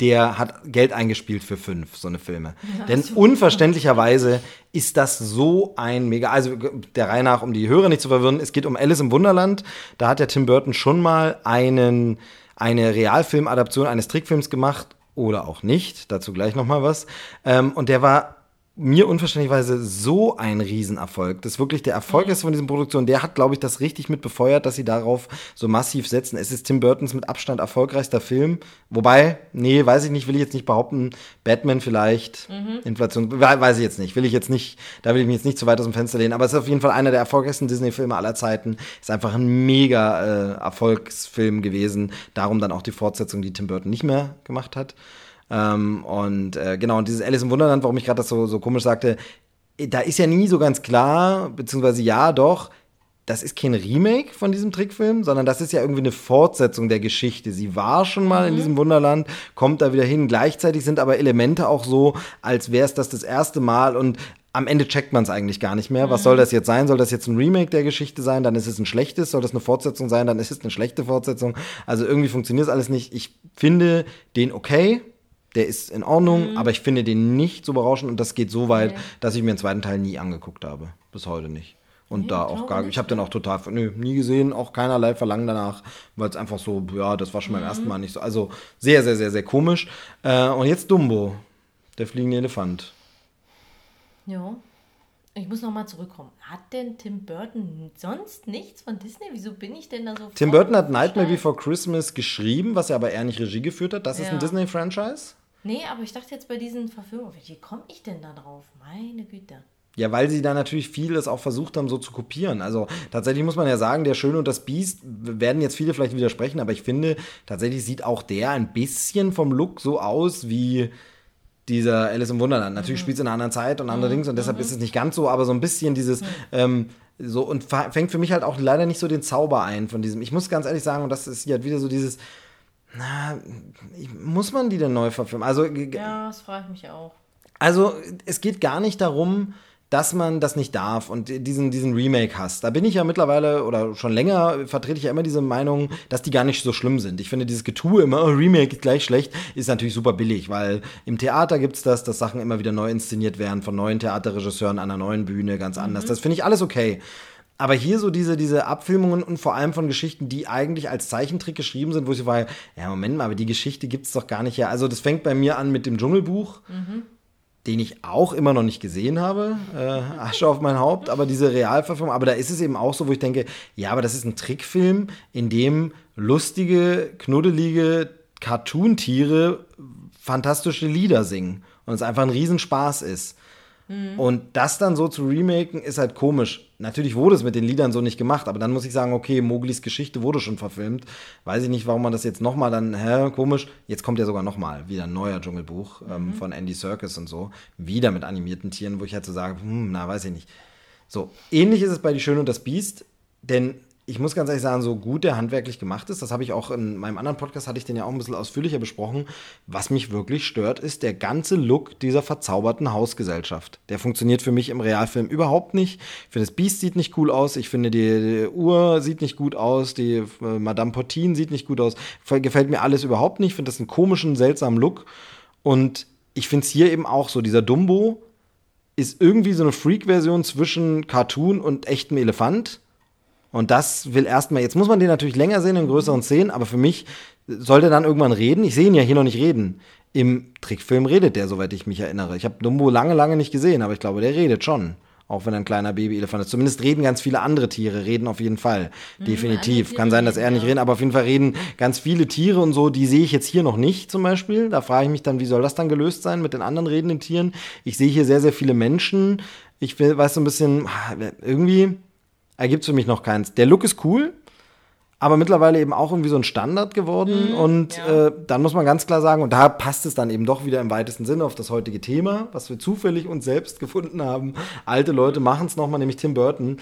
der hat Geld eingespielt für fünf, so eine Filme. Denn unverständlicherweise ist das so ein mega, also der Reihe nach, um die Hörer nicht zu verwirren, es geht um Alice im Wunderland. Da hat der Tim Burton schon mal einen, eine Realfilmadaption eines Trickfilms gemacht oder auch nicht, dazu gleich nochmal was. Ähm, und der war mir unverständlicherweise so ein Riesenerfolg. Das ist wirklich der Erfolg ist von diesen Produktionen. Der hat, glaube ich, das richtig mit befeuert, dass sie darauf so massiv setzen. Es ist Tim Burtons mit Abstand erfolgreichster Film. Wobei, nee, weiß ich nicht, will ich jetzt nicht behaupten. Batman vielleicht, Inflation, we- weiß ich jetzt nicht. Will ich jetzt nicht, da will ich mich jetzt nicht zu weit aus dem Fenster lehnen. Aber es ist auf jeden Fall einer der erfolgreichsten Disney-Filme aller Zeiten. Ist einfach ein mega äh, Erfolgsfilm gewesen. Darum dann auch die Fortsetzung, die Tim Burton nicht mehr gemacht hat. Ähm, und äh, genau, und dieses Alice im Wunderland, warum ich gerade das so, so komisch sagte, äh, da ist ja nie so ganz klar, beziehungsweise ja doch, das ist kein Remake von diesem Trickfilm, sondern das ist ja irgendwie eine Fortsetzung der Geschichte. Sie war schon mal in diesem Wunderland, kommt da wieder hin. Gleichzeitig sind aber Elemente auch so, als wäre es das das erste Mal und am Ende checkt man es eigentlich gar nicht mehr. Was soll das jetzt sein? Soll das jetzt ein Remake der Geschichte sein? Dann ist es ein schlechtes. Soll das eine Fortsetzung sein? Dann ist es eine schlechte Fortsetzung. Also irgendwie funktioniert es alles nicht. Ich finde den okay. Der ist in Ordnung, aber ich finde den nicht so berauschend und das geht so weit, Nee. dass ich mir den zweiten Teil nie angeguckt habe. Bis heute nicht. Und Nee, da auch gar, nicht, ich habe den auch total, nö, nie gesehen, auch keinerlei Verlangen danach, weil es einfach so, ja, das war schon beim Mhm. ersten Mal nicht so. Also sehr, sehr, sehr, sehr komisch. Äh, und jetzt Dumbo, der fliegende Elefant. Ja. Ich muss noch mal zurückkommen. Hat denn Tim Burton sonst nichts von Disney? Wieso bin ich denn da so Tim Burton hat Nightmare? Before Christmas geschrieben, was er aber eher nicht Regie geführt hat. Das ist ein Ja. Disney-Franchise. Nee, aber ich dachte jetzt bei diesen Verfilmungen, wie komme ich denn da drauf? Meine Güte. Ja, weil sie da natürlich vieles auch versucht haben, so zu kopieren. Also tatsächlich muss man ja sagen, der Schöne und das Biest werden jetzt viele vielleicht widersprechen, aber ich finde, tatsächlich sieht auch der ein bisschen vom Look so aus wie dieser Alice im Wunderland. Natürlich spielt es in einer anderen Zeit und andere Dings und deshalb ist es nicht ganz so, aber so ein bisschen dieses ähm, so und fängt für mich halt auch leider nicht so den Zauber ein von diesem. Ich muss ganz ehrlich sagen, und das ist hier halt wieder so dieses. Na, muss man die denn neu verfilmen? Also Ja, das frage ich mich auch. also, es geht gar nicht darum, dass man das nicht darf und diesen, diesen Remake hast. Da bin ich ja mittlerweile oder schon länger vertrete ich ja immer diese Meinung, dass die gar nicht so schlimm sind. Ich finde dieses Getue immer, oh, Remake ist gleich schlecht, ist natürlich super billig, weil im Theater gibt's das, dass Sachen immer wieder neu inszeniert werden von neuen Theaterregisseuren an einer neuen Bühne, ganz anders. Das finde ich alles okay. Aber hier so diese, diese Abfilmungen und vor allem von Geschichten, die eigentlich als Zeichentrick geschrieben sind, wo ich war, ja, Moment mal, aber die Geschichte gibt's doch gar nicht her. Also das fängt bei mir an mit dem Dschungelbuch den ich auch immer noch nicht gesehen habe. Äh, Asche auf mein Haupt, aber diese Realverfilmung, aber da ist es eben auch so, wo ich denke, ja, aber das ist ein Trickfilm, in dem lustige, knuddelige Cartoon-Tiere fantastische Lieder singen und es einfach ein Riesenspaß ist. Und das dann so zu remaken, ist halt komisch. Natürlich wurde es mit den Liedern so nicht gemacht, aber dann muss ich sagen, okay, Moglis Geschichte wurde schon verfilmt. Weiß ich nicht, warum man das jetzt nochmal dann, hä, komisch. Jetzt kommt ja sogar nochmal wieder ein neuer Dschungelbuch ähm, von Andy Serkis und so. Wieder mit animierten Tieren, wo ich halt so sage, hm, na, weiß ich nicht. So, ähnlich ist es bei Die Schöne und das Biest, denn ich muss ganz ehrlich sagen, so gut der handwerklich gemacht ist, das habe ich auch in meinem anderen Podcast, hatte ich den ja auch ein bisschen ausführlicher besprochen. Was mich wirklich stört, ist der ganze Look dieser verzauberten Hausgesellschaft. Der funktioniert für mich im Realfilm überhaupt nicht. Ich finde, das Biest sieht nicht cool aus. Ich finde, die, die Uhr sieht nicht gut aus. Die äh, Madame Portin sieht nicht gut aus. Gefällt mir alles überhaupt nicht. Ich finde das einen komischen, seltsamen Look. Und ich finde es hier eben auch so, dieser Dumbo ist irgendwie so eine Freak-Version zwischen Cartoon und echtem Elefant. Und das will erstmal, jetzt muss man den natürlich länger sehen in größeren Szenen, aber für mich soll der dann irgendwann reden. Ich sehe ihn ja hier noch nicht reden. Im Trickfilm redet der, soweit ich mich erinnere. Ich habe Dumbo lange, lange nicht gesehen, aber ich glaube, der redet schon. Auch wenn er ein kleiner Babyelefant ist. Zumindest reden ganz viele andere Tiere, reden auf jeden Fall. Definitiv. andere Kann sein, dass er nicht ja. reden, aber auf jeden Fall reden ganz viele Tiere und so, die sehe ich jetzt hier noch nicht zum Beispiel. Da frage ich mich dann, wie soll das dann gelöst sein mit den anderen redenden Tieren? Ich sehe hier sehr, sehr viele Menschen. Ich will, weiß so ein bisschen, irgendwie ergibt es für mich noch keins. Der Look ist cool, aber mittlerweile eben auch irgendwie so ein Standard geworden. und ja. äh, dann muss man ganz klar sagen, und da passt es dann eben doch wieder im weitesten Sinne auf das heutige Thema, was wir zufällig uns selbst gefunden haben. Alte Leute machen es nochmal, nämlich Tim Burton.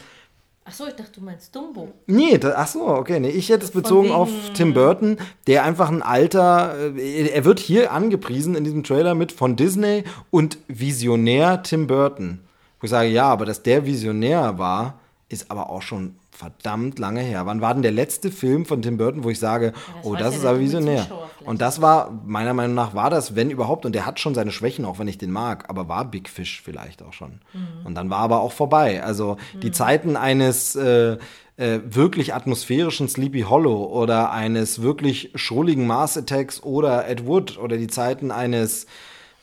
Ach so, ich dachte, du meinst Dumbo. Nee, da, ach so, okay, nee, ich hätte es bezogen auf Tim Burton, der einfach ein alter, äh, er wird hier angepriesen in diesem Trailer mit von Disney und Visionär Tim Burton. Wo ich sage, ja, aber dass der Visionär war, ist aber auch schon verdammt lange her. Wann war denn der letzte Film von Tim Burton, wo ich sage, das oh, das ja ist aber Visionär. Und das war, meiner Meinung nach, war das, wenn überhaupt, und der hat schon seine Schwächen, auch wenn ich den mag, aber war Big Fish vielleicht auch schon. Mhm. Und dann war aber auch vorbei. Also die Zeiten eines äh, äh, wirklich atmosphärischen Sleepy Hollow oder eines wirklich schrulligen Mars Attacks oder Ed Wood oder die Zeiten eines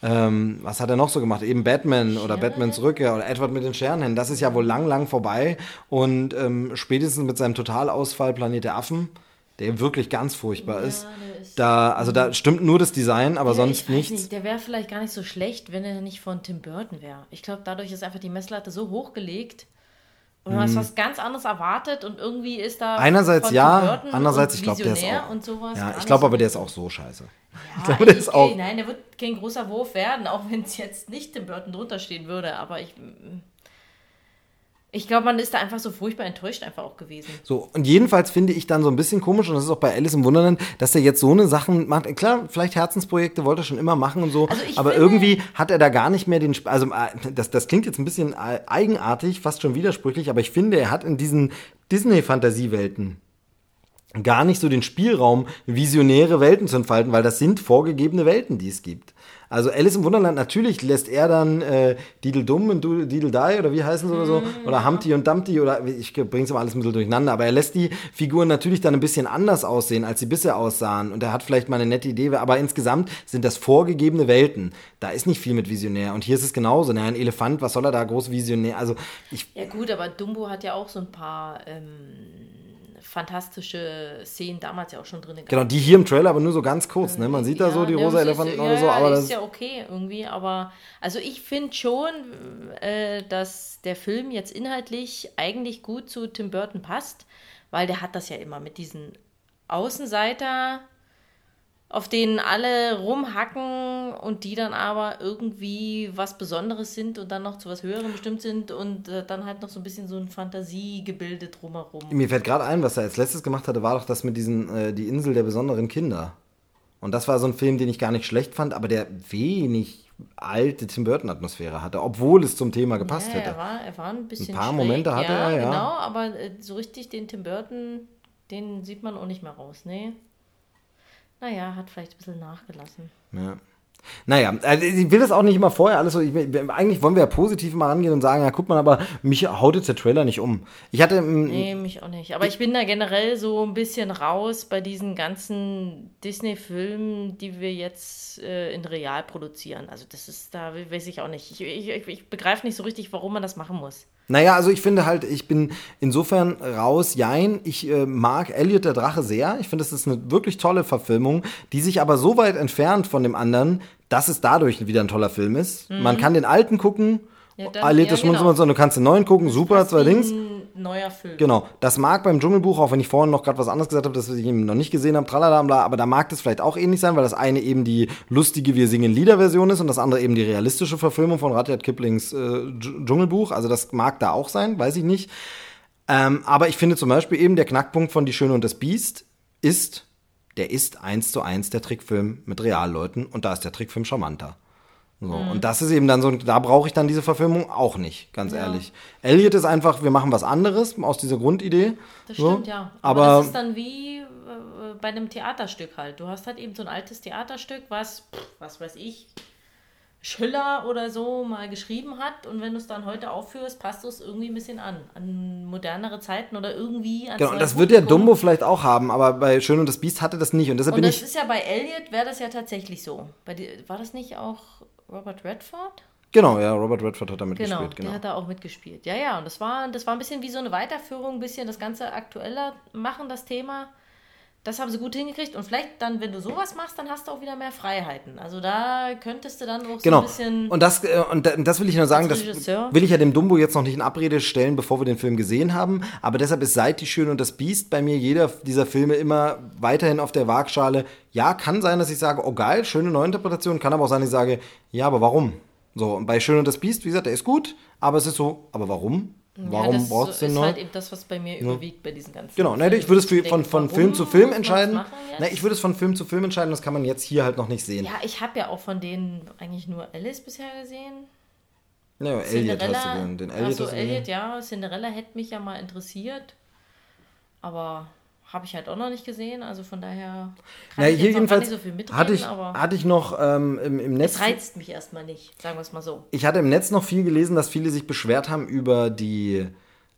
ähm, was hat er noch so gemacht? Eben Batman oder Batmans Rückkehr oder Edward mit den Scherenhänden. Das ist ja wohl lang, lang vorbei. Und ähm, spätestens mit seinem Totalausfall Planet der Affen, der wirklich ganz furchtbar ist, der ist- da, also da stimmt nur das Design, aber Ja, sonst nichts. Nicht, der wäre vielleicht gar nicht so schlecht, wenn er nicht von Tim Burton wäre. Ich glaube, dadurch ist einfach die Messlatte so hochgelegt. Und du hast was ganz anderes erwartet und irgendwie ist da. Mhm. Einerseits ja, andererseits, ich glaube, der ist auch. Und sowas ja, ich glaube aber, der ist auch so scheiße. Ja, [LAUGHS] glaube, der ist ich- auch- Nein, der wird kein großer Wurf werden, auch [LAUGHS] wenn es jetzt nicht Tim Burton drunter stehen würde. Aber ich. Ich glaube, man ist da einfach so furchtbar enttäuscht einfach auch gewesen. So, und jedenfalls finde ich dann so ein bisschen komisch, und das ist auch bei Alice im Wunderland, dass er jetzt so eine Sachen macht. Klar, vielleicht Herzensprojekte wollte er schon immer machen und so, Also aber finde- irgendwie hat er da gar nicht mehr den, Sp- also äh, das, das klingt jetzt ein bisschen äh, eigenartig, fast schon widersprüchlich, aber ich finde, er hat in diesen Disney-Fantasiewelten gar nicht so den Spielraum, visionäre Welten zu entfalten, weil das sind vorgegebene Welten, die es gibt. Also Alice im Wunderland, natürlich lässt er dann äh, Didel Dumm und Didel Die oder wie heißen sie oder so, oder Humpty und Dumpty oder ich bring's immer alles ein bisschen durcheinander, aber er lässt die Figuren natürlich dann ein bisschen anders aussehen, als sie bisher aussahen und er hat vielleicht mal eine nette Idee, aber insgesamt sind das vorgegebene Welten. Da ist nicht viel mit Visionär und hier ist es genauso. Ne? Ein Elefant, was soll er da groß visionär? Also ich Ja, gut, aber Dumbo hat ja auch so ein paar ähm, fantastische Szenen damals ja auch schon drin gehabt. Genau, die hier im Trailer, aber nur so ganz kurz. Ne? Man sieht da so die ne, rosa ist- Elefanten ja, oder so, ja, aber das ist ja okay irgendwie, aber also ich finde schon, äh, dass der Film jetzt inhaltlich eigentlich gut zu Tim Burton passt, weil der hat das ja immer mit diesen Außenseiter, auf denen alle rumhacken und die dann aber irgendwie was Besonderes sind und dann noch zu was Höherem bestimmt sind und äh, dann halt noch so ein bisschen so ein Fantasiegebilde drumherum. Mir fällt gerade ein, was er als letztes gemacht hatte, war doch das mit diesen, äh, die Insel der besonderen Kinder. Und das war so ein Film, den ich gar nicht schlecht fand, aber der wenig alte Tim Burton-Atmosphäre hatte, obwohl es zum Thema gepasst ja, hätte. Er war, er war ein bisschen Ein paar schräg, Momente hatte ja, er, ja. genau, aber äh, so richtig den Tim Burton, den sieht man auch nicht mehr raus, nee. Naja, hat vielleicht ein bisschen nachgelassen. Ja. Naja, also ich will das auch nicht immer vorher alles so. Ich, eigentlich wollen wir ja positiv mal rangehen und sagen, ja, guck mal, aber mich haut jetzt der Trailer nicht um. Ich hatte. Nee, mich auch nicht. Aber ich bin da generell so ein bisschen raus bei diesen ganzen Disney-Filmen, die wir jetzt äh, in real produzieren. Also das ist, da weiß ich auch nicht. Ich, ich, ich, ich begreife nicht so richtig, warum man das machen muss. Naja, also ich finde halt, ich bin insofern raus, jein. Ich äh, mag Elliot der Drache sehr. Ich finde, es ist eine wirklich tolle Verfilmung, die sich aber so weit entfernt von dem anderen, dass es dadurch wieder ein toller Film ist. Man kann den alten gucken, Mhm. Ja, dann- Elliot ja, genau. und du kannst den neuen gucken, super, zwei Dings. Neuer Film. Genau, das mag beim Dschungelbuch, auch wenn ich vorhin noch gerade was anderes gesagt habe, das ich eben noch nicht gesehen habe, tralala, bla, aber da mag das vielleicht auch ähnlich sein, weil das eine eben die lustige Wir singen Lieder-Version ist und das andere eben die realistische Verfilmung von Rudyard Kiplings äh, Dsch- Dschungelbuch. Also das mag da auch sein, weiß ich nicht. Ähm, aber ich finde zum Beispiel eben der Knackpunkt von Die Schöne und das Biest ist, der ist eins zu eins der Trickfilm mit Realleuten und da ist der Trickfilm charmanter. So, Mhm. Und das ist eben dann so, da brauche ich dann diese Verfilmung auch nicht, ganz ehrlich. Elliot ist einfach, wir machen was anderes aus dieser Grundidee. Das so. stimmt, ja. Aber, Aber, das ist dann wie äh, bei einem Theaterstück halt. Du hast halt eben so ein altes Theaterstück, was, pff, was weiß ich, Schiller oder so mal geschrieben hat und wenn du es dann heute aufführst, passt du es irgendwie ein bisschen an. An modernere Zeiten oder irgendwie an genau, das wird der Dumbo vielleicht auch haben, aber bei Schön und das Biest hatte das nicht. Und deshalb Und bin das ich. ist ja bei Elliot, wäre das ja tatsächlich so. Die, war das nicht auch Robert Redford? Genau, ja, Robert Redford hat da Genau, mitgespielt. der Genau. hat da auch mitgespielt. Ja, ja, und das war, das war ein bisschen wie so eine Weiterführung, ein bisschen das Ganze aktueller machen, das Thema. Das haben sie gut hingekriegt. Und vielleicht dann, wenn du sowas machst, dann hast du auch wieder mehr Freiheiten. Also da könntest du dann auch so Genau. ein bisschen. Und das, äh, und da- das will ich nur sagen, das will ich ja dem Dumbo jetzt noch nicht in Abrede stellen, bevor wir den Film gesehen haben. Aber deshalb ist seit Die Schöne und das Biest bei mir jeder dieser Filme immer weiterhin auf der Waagschale. Ja, kann sein, dass ich sage, oh geil, schöne Neuinterpretation. Kann aber auch sein, dass ich sage, ja, aber warum? So, und bei Schön und das Biest, wie gesagt, der ist gut, aber es ist so, aber warum? Warum ja, das brauchst du ist den neu? halt eben das, was bei mir überwiegt bei diesen ganzen. Genau, ne, ich würde es für, von, von Film zu Film entscheiden. Ne, ich würde es von Film zu Film entscheiden, das kann man jetzt hier halt noch nicht sehen. Ja, ich habe ja auch von denen eigentlich nur Alice bisher gesehen. Ja, Elliot hast du gesehen. Den Elliot Achso. Elliot, ja. Cinderella hätte mich ja mal interessiert. Aber habe ich halt auch noch nicht gesehen. Also von daher kann Ja, ich hier jedenfalls nicht so viel mitreden, hatte ich, aber hatte ich noch ähm, im, im Netz. es reizt mich erstmal nicht, sagen wir es mal so. Ich hatte im Netz noch viel gelesen, dass viele sich beschwert haben über die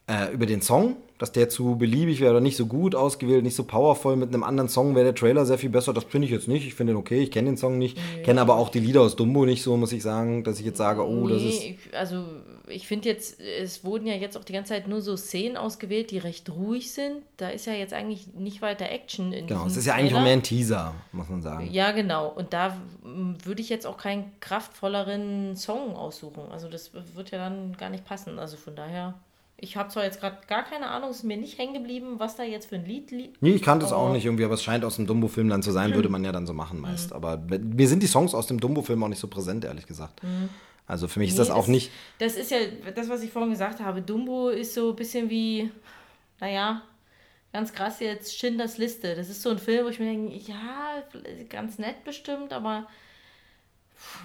äh, über den Song, dass der zu beliebig wäre oder nicht so gut ausgewählt, nicht so powerful. Mit einem anderen Song wäre der Trailer sehr viel besser. Das finde ich jetzt nicht. Ich finde den okay. Ich kenne den Song nicht. Kenne aber auch die Lieder aus Dumbo nicht so, muss ich sagen, dass ich jetzt sage, oh, das ist. Nee, ich- also ich finde jetzt, es wurden ja jetzt auch die ganze Zeit nur so Szenen ausgewählt, die recht ruhig sind. Da ist ja jetzt eigentlich nicht weiter Action in Genau, es ist ja eigentlich auch mehr ein Teaser, muss man sagen. Ja, genau. Und da würde ich jetzt auch keinen kraftvolleren Song aussuchen. Also das wird ja dann gar nicht passen. Also von daher, ich habe zwar jetzt gerade gar keine Ahnung, es ist mir nicht hängen geblieben, was da jetzt für ein Lied liegt. Nee, ich kannte es auch nicht irgendwie, aber es scheint aus dem Dumbo-Film dann zu sein, würde man ja dann so machen meist. Mhm. Aber mir sind die Songs aus dem Dumbo-Film auch nicht so präsent, ehrlich gesagt. Also für mich ist Mhm. Nee, das auch nicht. Das ist ja das, was ich vorhin gesagt habe. Dumbo ist so ein bisschen wie, naja, ganz krass jetzt Schindlers Liste. Das ist so ein Film, wo ich mir denke, ja, ganz nett bestimmt, aber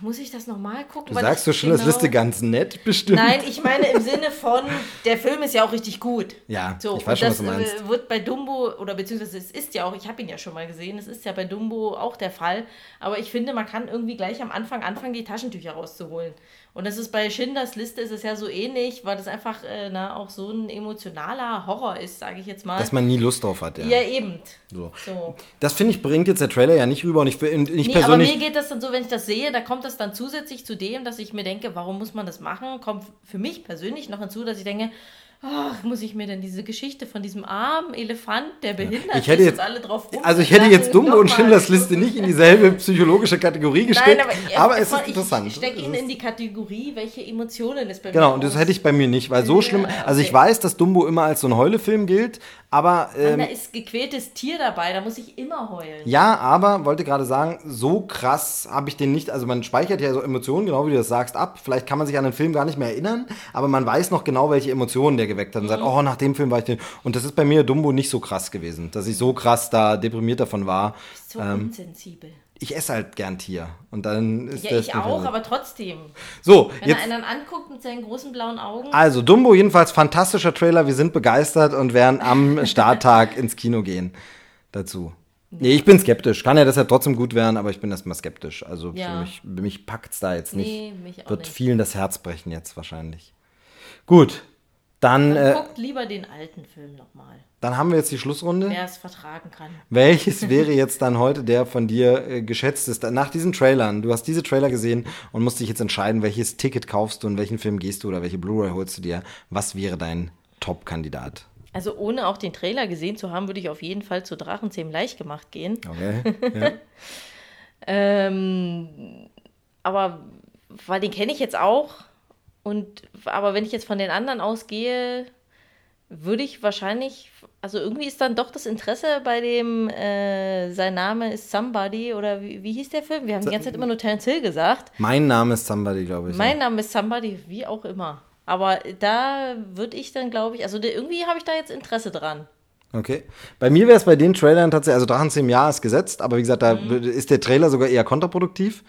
muss ich das nochmal gucken? Du sagst so Schindlers genau- Liste ganz nett, bestimmt. Nein, ich meine im Sinne von, der Film ist ja auch richtig gut. Ja, so, ich weiß schon, das was du meinst. äh, wird bei Dumbo, oder beziehungsweise es ist ja auch, ich habe ihn ja schon mal gesehen, es ist ja bei Dumbo auch der Fall. Aber ich finde, man kann irgendwie gleich am Anfang anfangen, die Taschentücher rauszuholen. Und das ist bei Schindlers Liste ist es ja so ähnlich, weil das einfach äh, na, auch so ein emotionaler Horror ist, sage ich jetzt mal. Dass man nie Lust drauf hat, ja. ja, eben. So. So. Das finde ich, bringt jetzt der Trailer ja nicht rüber und ich, und ich Nee, aber persönlich. mir geht das dann so, wenn ich das sehe, da kommt das dann zusätzlich zu dem, dass ich mir denke, warum muss man das machen? Kommt für mich persönlich noch hinzu, dass ich denke, ach, muss ich mir denn diese Geschichte von diesem armen Elefant, der behindert Ich hätte ist jetzt, alle drauf also ich hätte jetzt Dumbo und Schindlers Liste nicht in dieselbe psychologische Kategorie gesteckt, Nein, aber, aber es ist ich, interessant. Ich stecke ihn in die Kategorie, welche Emotionen es bei mir Genau, und das hätte ich bei mir nicht, weil so schlimm, also ich okay. weiß, dass Dumbo immer als so ein Heulefilm gilt, aber ähm, Da ist gequältes Tier dabei, da muss ich immer heulen. ja, aber wollte gerade sagen, so krass habe ich den nicht, also man speichert ja so Emotionen, genau wie du das sagst, ab. Vielleicht kann man sich an den Film gar nicht mehr erinnern, aber man weiß noch genau, welche Emotionen der geweckt hat und Mhm. sagt, oh, nach dem Film war ich den. Und das ist bei mir Dumbo nicht so krass gewesen, dass ich so krass da deprimiert davon war. So unsensibel. Ich esse halt gern Tier und dann ist Ja, das ich auch, aber trotzdem. so Wenn jetzt er einen anguckt mit seinen großen blauen Augen. Also, Dumbo jedenfalls fantastischer Trailer. Wir sind begeistert und werden am [LAUGHS] Starttag ins Kino gehen dazu. Nee, ich bin skeptisch. Kann ja deshalb trotzdem gut werden, aber ich bin erstmal skeptisch. Also für Ja. mich, mich packt's da jetzt nicht. Nee, mich auch Wird nicht. vielen das Herz brechen jetzt wahrscheinlich. Gut, dann, Dann äh, guckt lieber den alten Film nochmal, dann haben wir jetzt die Schlussrunde. wer es vertragen kann. Welches [LAUGHS] wäre jetzt dann heute der von dir äh, geschätzteste? Nach diesen Trailern, du hast diese Trailer gesehen und musst dich jetzt entscheiden, welches Ticket kaufst du und welchen Film gehst du oder welche Blu-ray holst du dir. Was wäre dein Top-Kandidat? Also ohne auch den Trailer gesehen zu haben, würde ich auf jeden Fall zu Drachenzähm leicht gemacht gehen. Okay. Ja. [LAUGHS] Ähm, aber weil den kenne ich jetzt auch. Und aber wenn ich jetzt von den anderen ausgehe, würde ich wahrscheinlich, also irgendwie ist dann doch das Interesse bei dem, äh, sein Name ist Somebody oder wie, wie hieß der Film? Wir haben die ganze Zeit immer nur Terence Hill gesagt. Mein Name ist Somebody, glaube ich. Mein ja. Name ist Somebody, wie auch immer. Aber da würde ich dann, glaube ich, also irgendwie habe ich da jetzt Interesse dran. Okay. Bei mir wäre es bei den Trailern tatsächlich, also Drachenzähm ja ist gesetzt, aber wie gesagt, da Mhm. ist der Trailer sogar eher kontraproduktiv.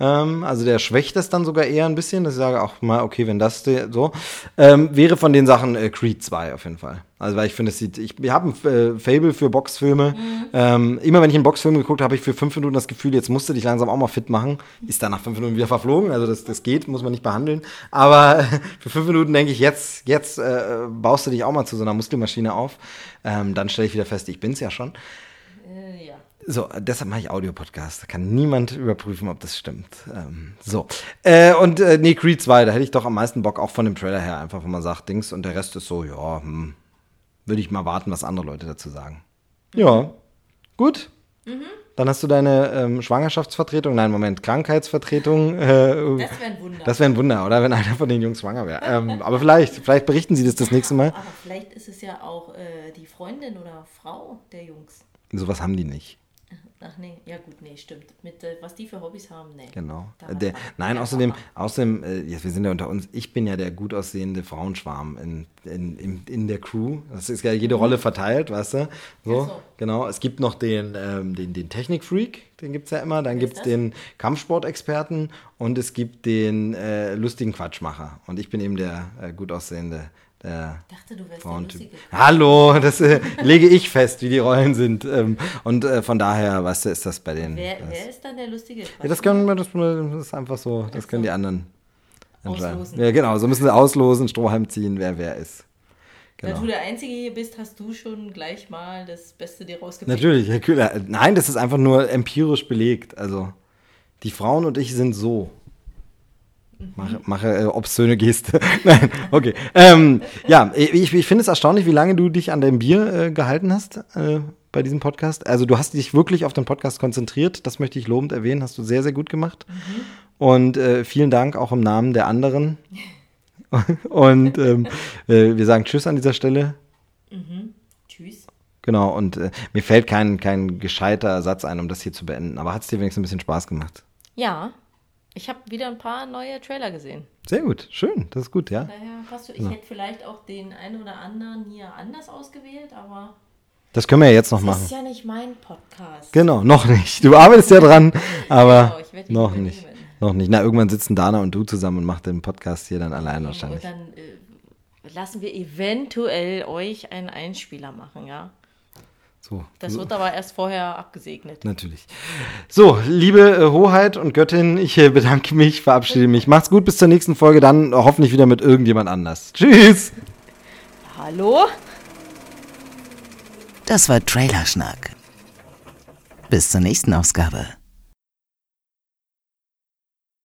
Ähm, also der schwächt es dann sogar eher ein bisschen, dass ich sage, auch mal, okay, wenn das so. Ähm, wäre von den Sachen äh, Creed 2 auf jeden Fall. Also weil ich finde, es sieht, ich, wir haben ein äh, Fable für Boxfilme. Ähm, immer wenn ich einen Boxfilm geguckt habe, habe ich für fünf Minuten das Gefühl, jetzt musst du dich langsam auch mal fit machen. Ist dann nach fünf Minuten wieder verflogen, also das, das geht, muss man nicht behandeln. Aber [LAUGHS] für fünf Minuten denke ich, jetzt, jetzt äh, baust du dich auch mal zu so einer Muskelmaschine auf. Ähm, dann stelle ich wieder fest, ich bin's ja schon. So, deshalb mache ich Audiopodcast. Da kann niemand überprüfen, ob das stimmt. Ähm, so. Äh, und äh, nee, Creed 2, da hätte ich doch am meisten Bock, auch von dem Trailer her, einfach, wo man sagt, Dings, und der Rest ist so, ja, hm, würde ich mal warten, was andere Leute dazu sagen. Ja. Gut. Dann hast du deine ähm, Schwangerschaftsvertretung, nein, Moment, Krankheitsvertretung. Äh, Das wäre ein Wunder. das wäre ein Wunder, oder? Wenn einer von den Jungs schwanger wäre. Ähm, aber vielleicht, vielleicht berichten sie das das nächste Mal. Aber vielleicht ist es ja auch äh, die Freundin oder Frau der Jungs. Sowas haben die nicht. Ach nee, ja gut, nee, stimmt. Mit äh, was die für Hobbys haben, nee. Genau. Äh, Der, nein, außerdem, außerdem äh, jetzt, wir sind ja unter uns, ich bin ja der gut aussehende Frauenschwarm in, in, in, in der Crew. Das ist ja jede Rolle verteilt, weißt du? So, so. genau. Es gibt noch den, ähm, den, den Technikfreak, den gibt es ja immer. Dann gibt es den Kampfsportexperten und es gibt den äh, lustigen Quatschmacher. Und ich bin eben der äh, gut aussehende. Der Ich dachte, du wärst der lustige. Hallo, das äh, lege ich fest, wie die Rollen sind. Ähm, und äh, von daher, weißt du, ist das bei den. Wer, wer ist dann der lustige? ja, das können wir, das, das ist einfach so, das können die anderen entscheiden. Auslosen. Ja, genau, so müssen sie auslosen, Strohhalm ziehen, wer wer ist. Da Genau. du der Einzige hier bist, hast du schon gleich mal das Beste dir rausgepickt. Natürlich, Herr Kühler. Nein, das ist einfach nur empirisch belegt. Also, die Frauen und ich sind so. Mache, mache äh, obszöne Geste. [LAUGHS] Nein, okay. Ähm, ja, ich, ich finde es erstaunlich, wie lange du dich an deinem Bier äh, gehalten hast äh, bei diesem Podcast. Also du hast dich wirklich auf den Podcast konzentriert. Das möchte ich lobend erwähnen. Hast du sehr, sehr gut gemacht. Und äh, vielen Dank auch im Namen der anderen. [LAUGHS] und ähm, äh, wir sagen Tschüss an dieser Stelle. Tschüss. Genau, und äh, mir fällt kein, kein gescheiter Satz ein, um das hier zu beenden. Aber hat es dir wenigstens ein bisschen Spaß gemacht? Ja, ich habe wieder ein paar neue Trailer gesehen. Sehr gut, schön, das ist gut, ja. Daher passt du. Ich hätte vielleicht auch den einen oder anderen hier anders ausgewählt, aber Das können wir ja jetzt noch das machen. ist ja nicht mein Podcast. Genau, noch nicht. Du arbeitest ja [LAUGHS] dran, aber Genau, ich werd ihn noch nicht. Noch nicht. Na, irgendwann sitzen Dana und du zusammen und macht den Podcast hier dann allein wahrscheinlich. Und dann äh, lassen wir eventuell euch einen Einspieler machen, ja. So, Das wird aber erst vorher abgesegnet. natürlich. So, liebe äh, Hoheit und Göttin, ich äh, bedanke mich, verabschiede mich. Macht's gut, bis zur nächsten Folge, dann hoffentlich wieder mit irgendjemand anders. Tschüss! Hallo? Das war Trailerschnack. Bis zur nächsten Ausgabe.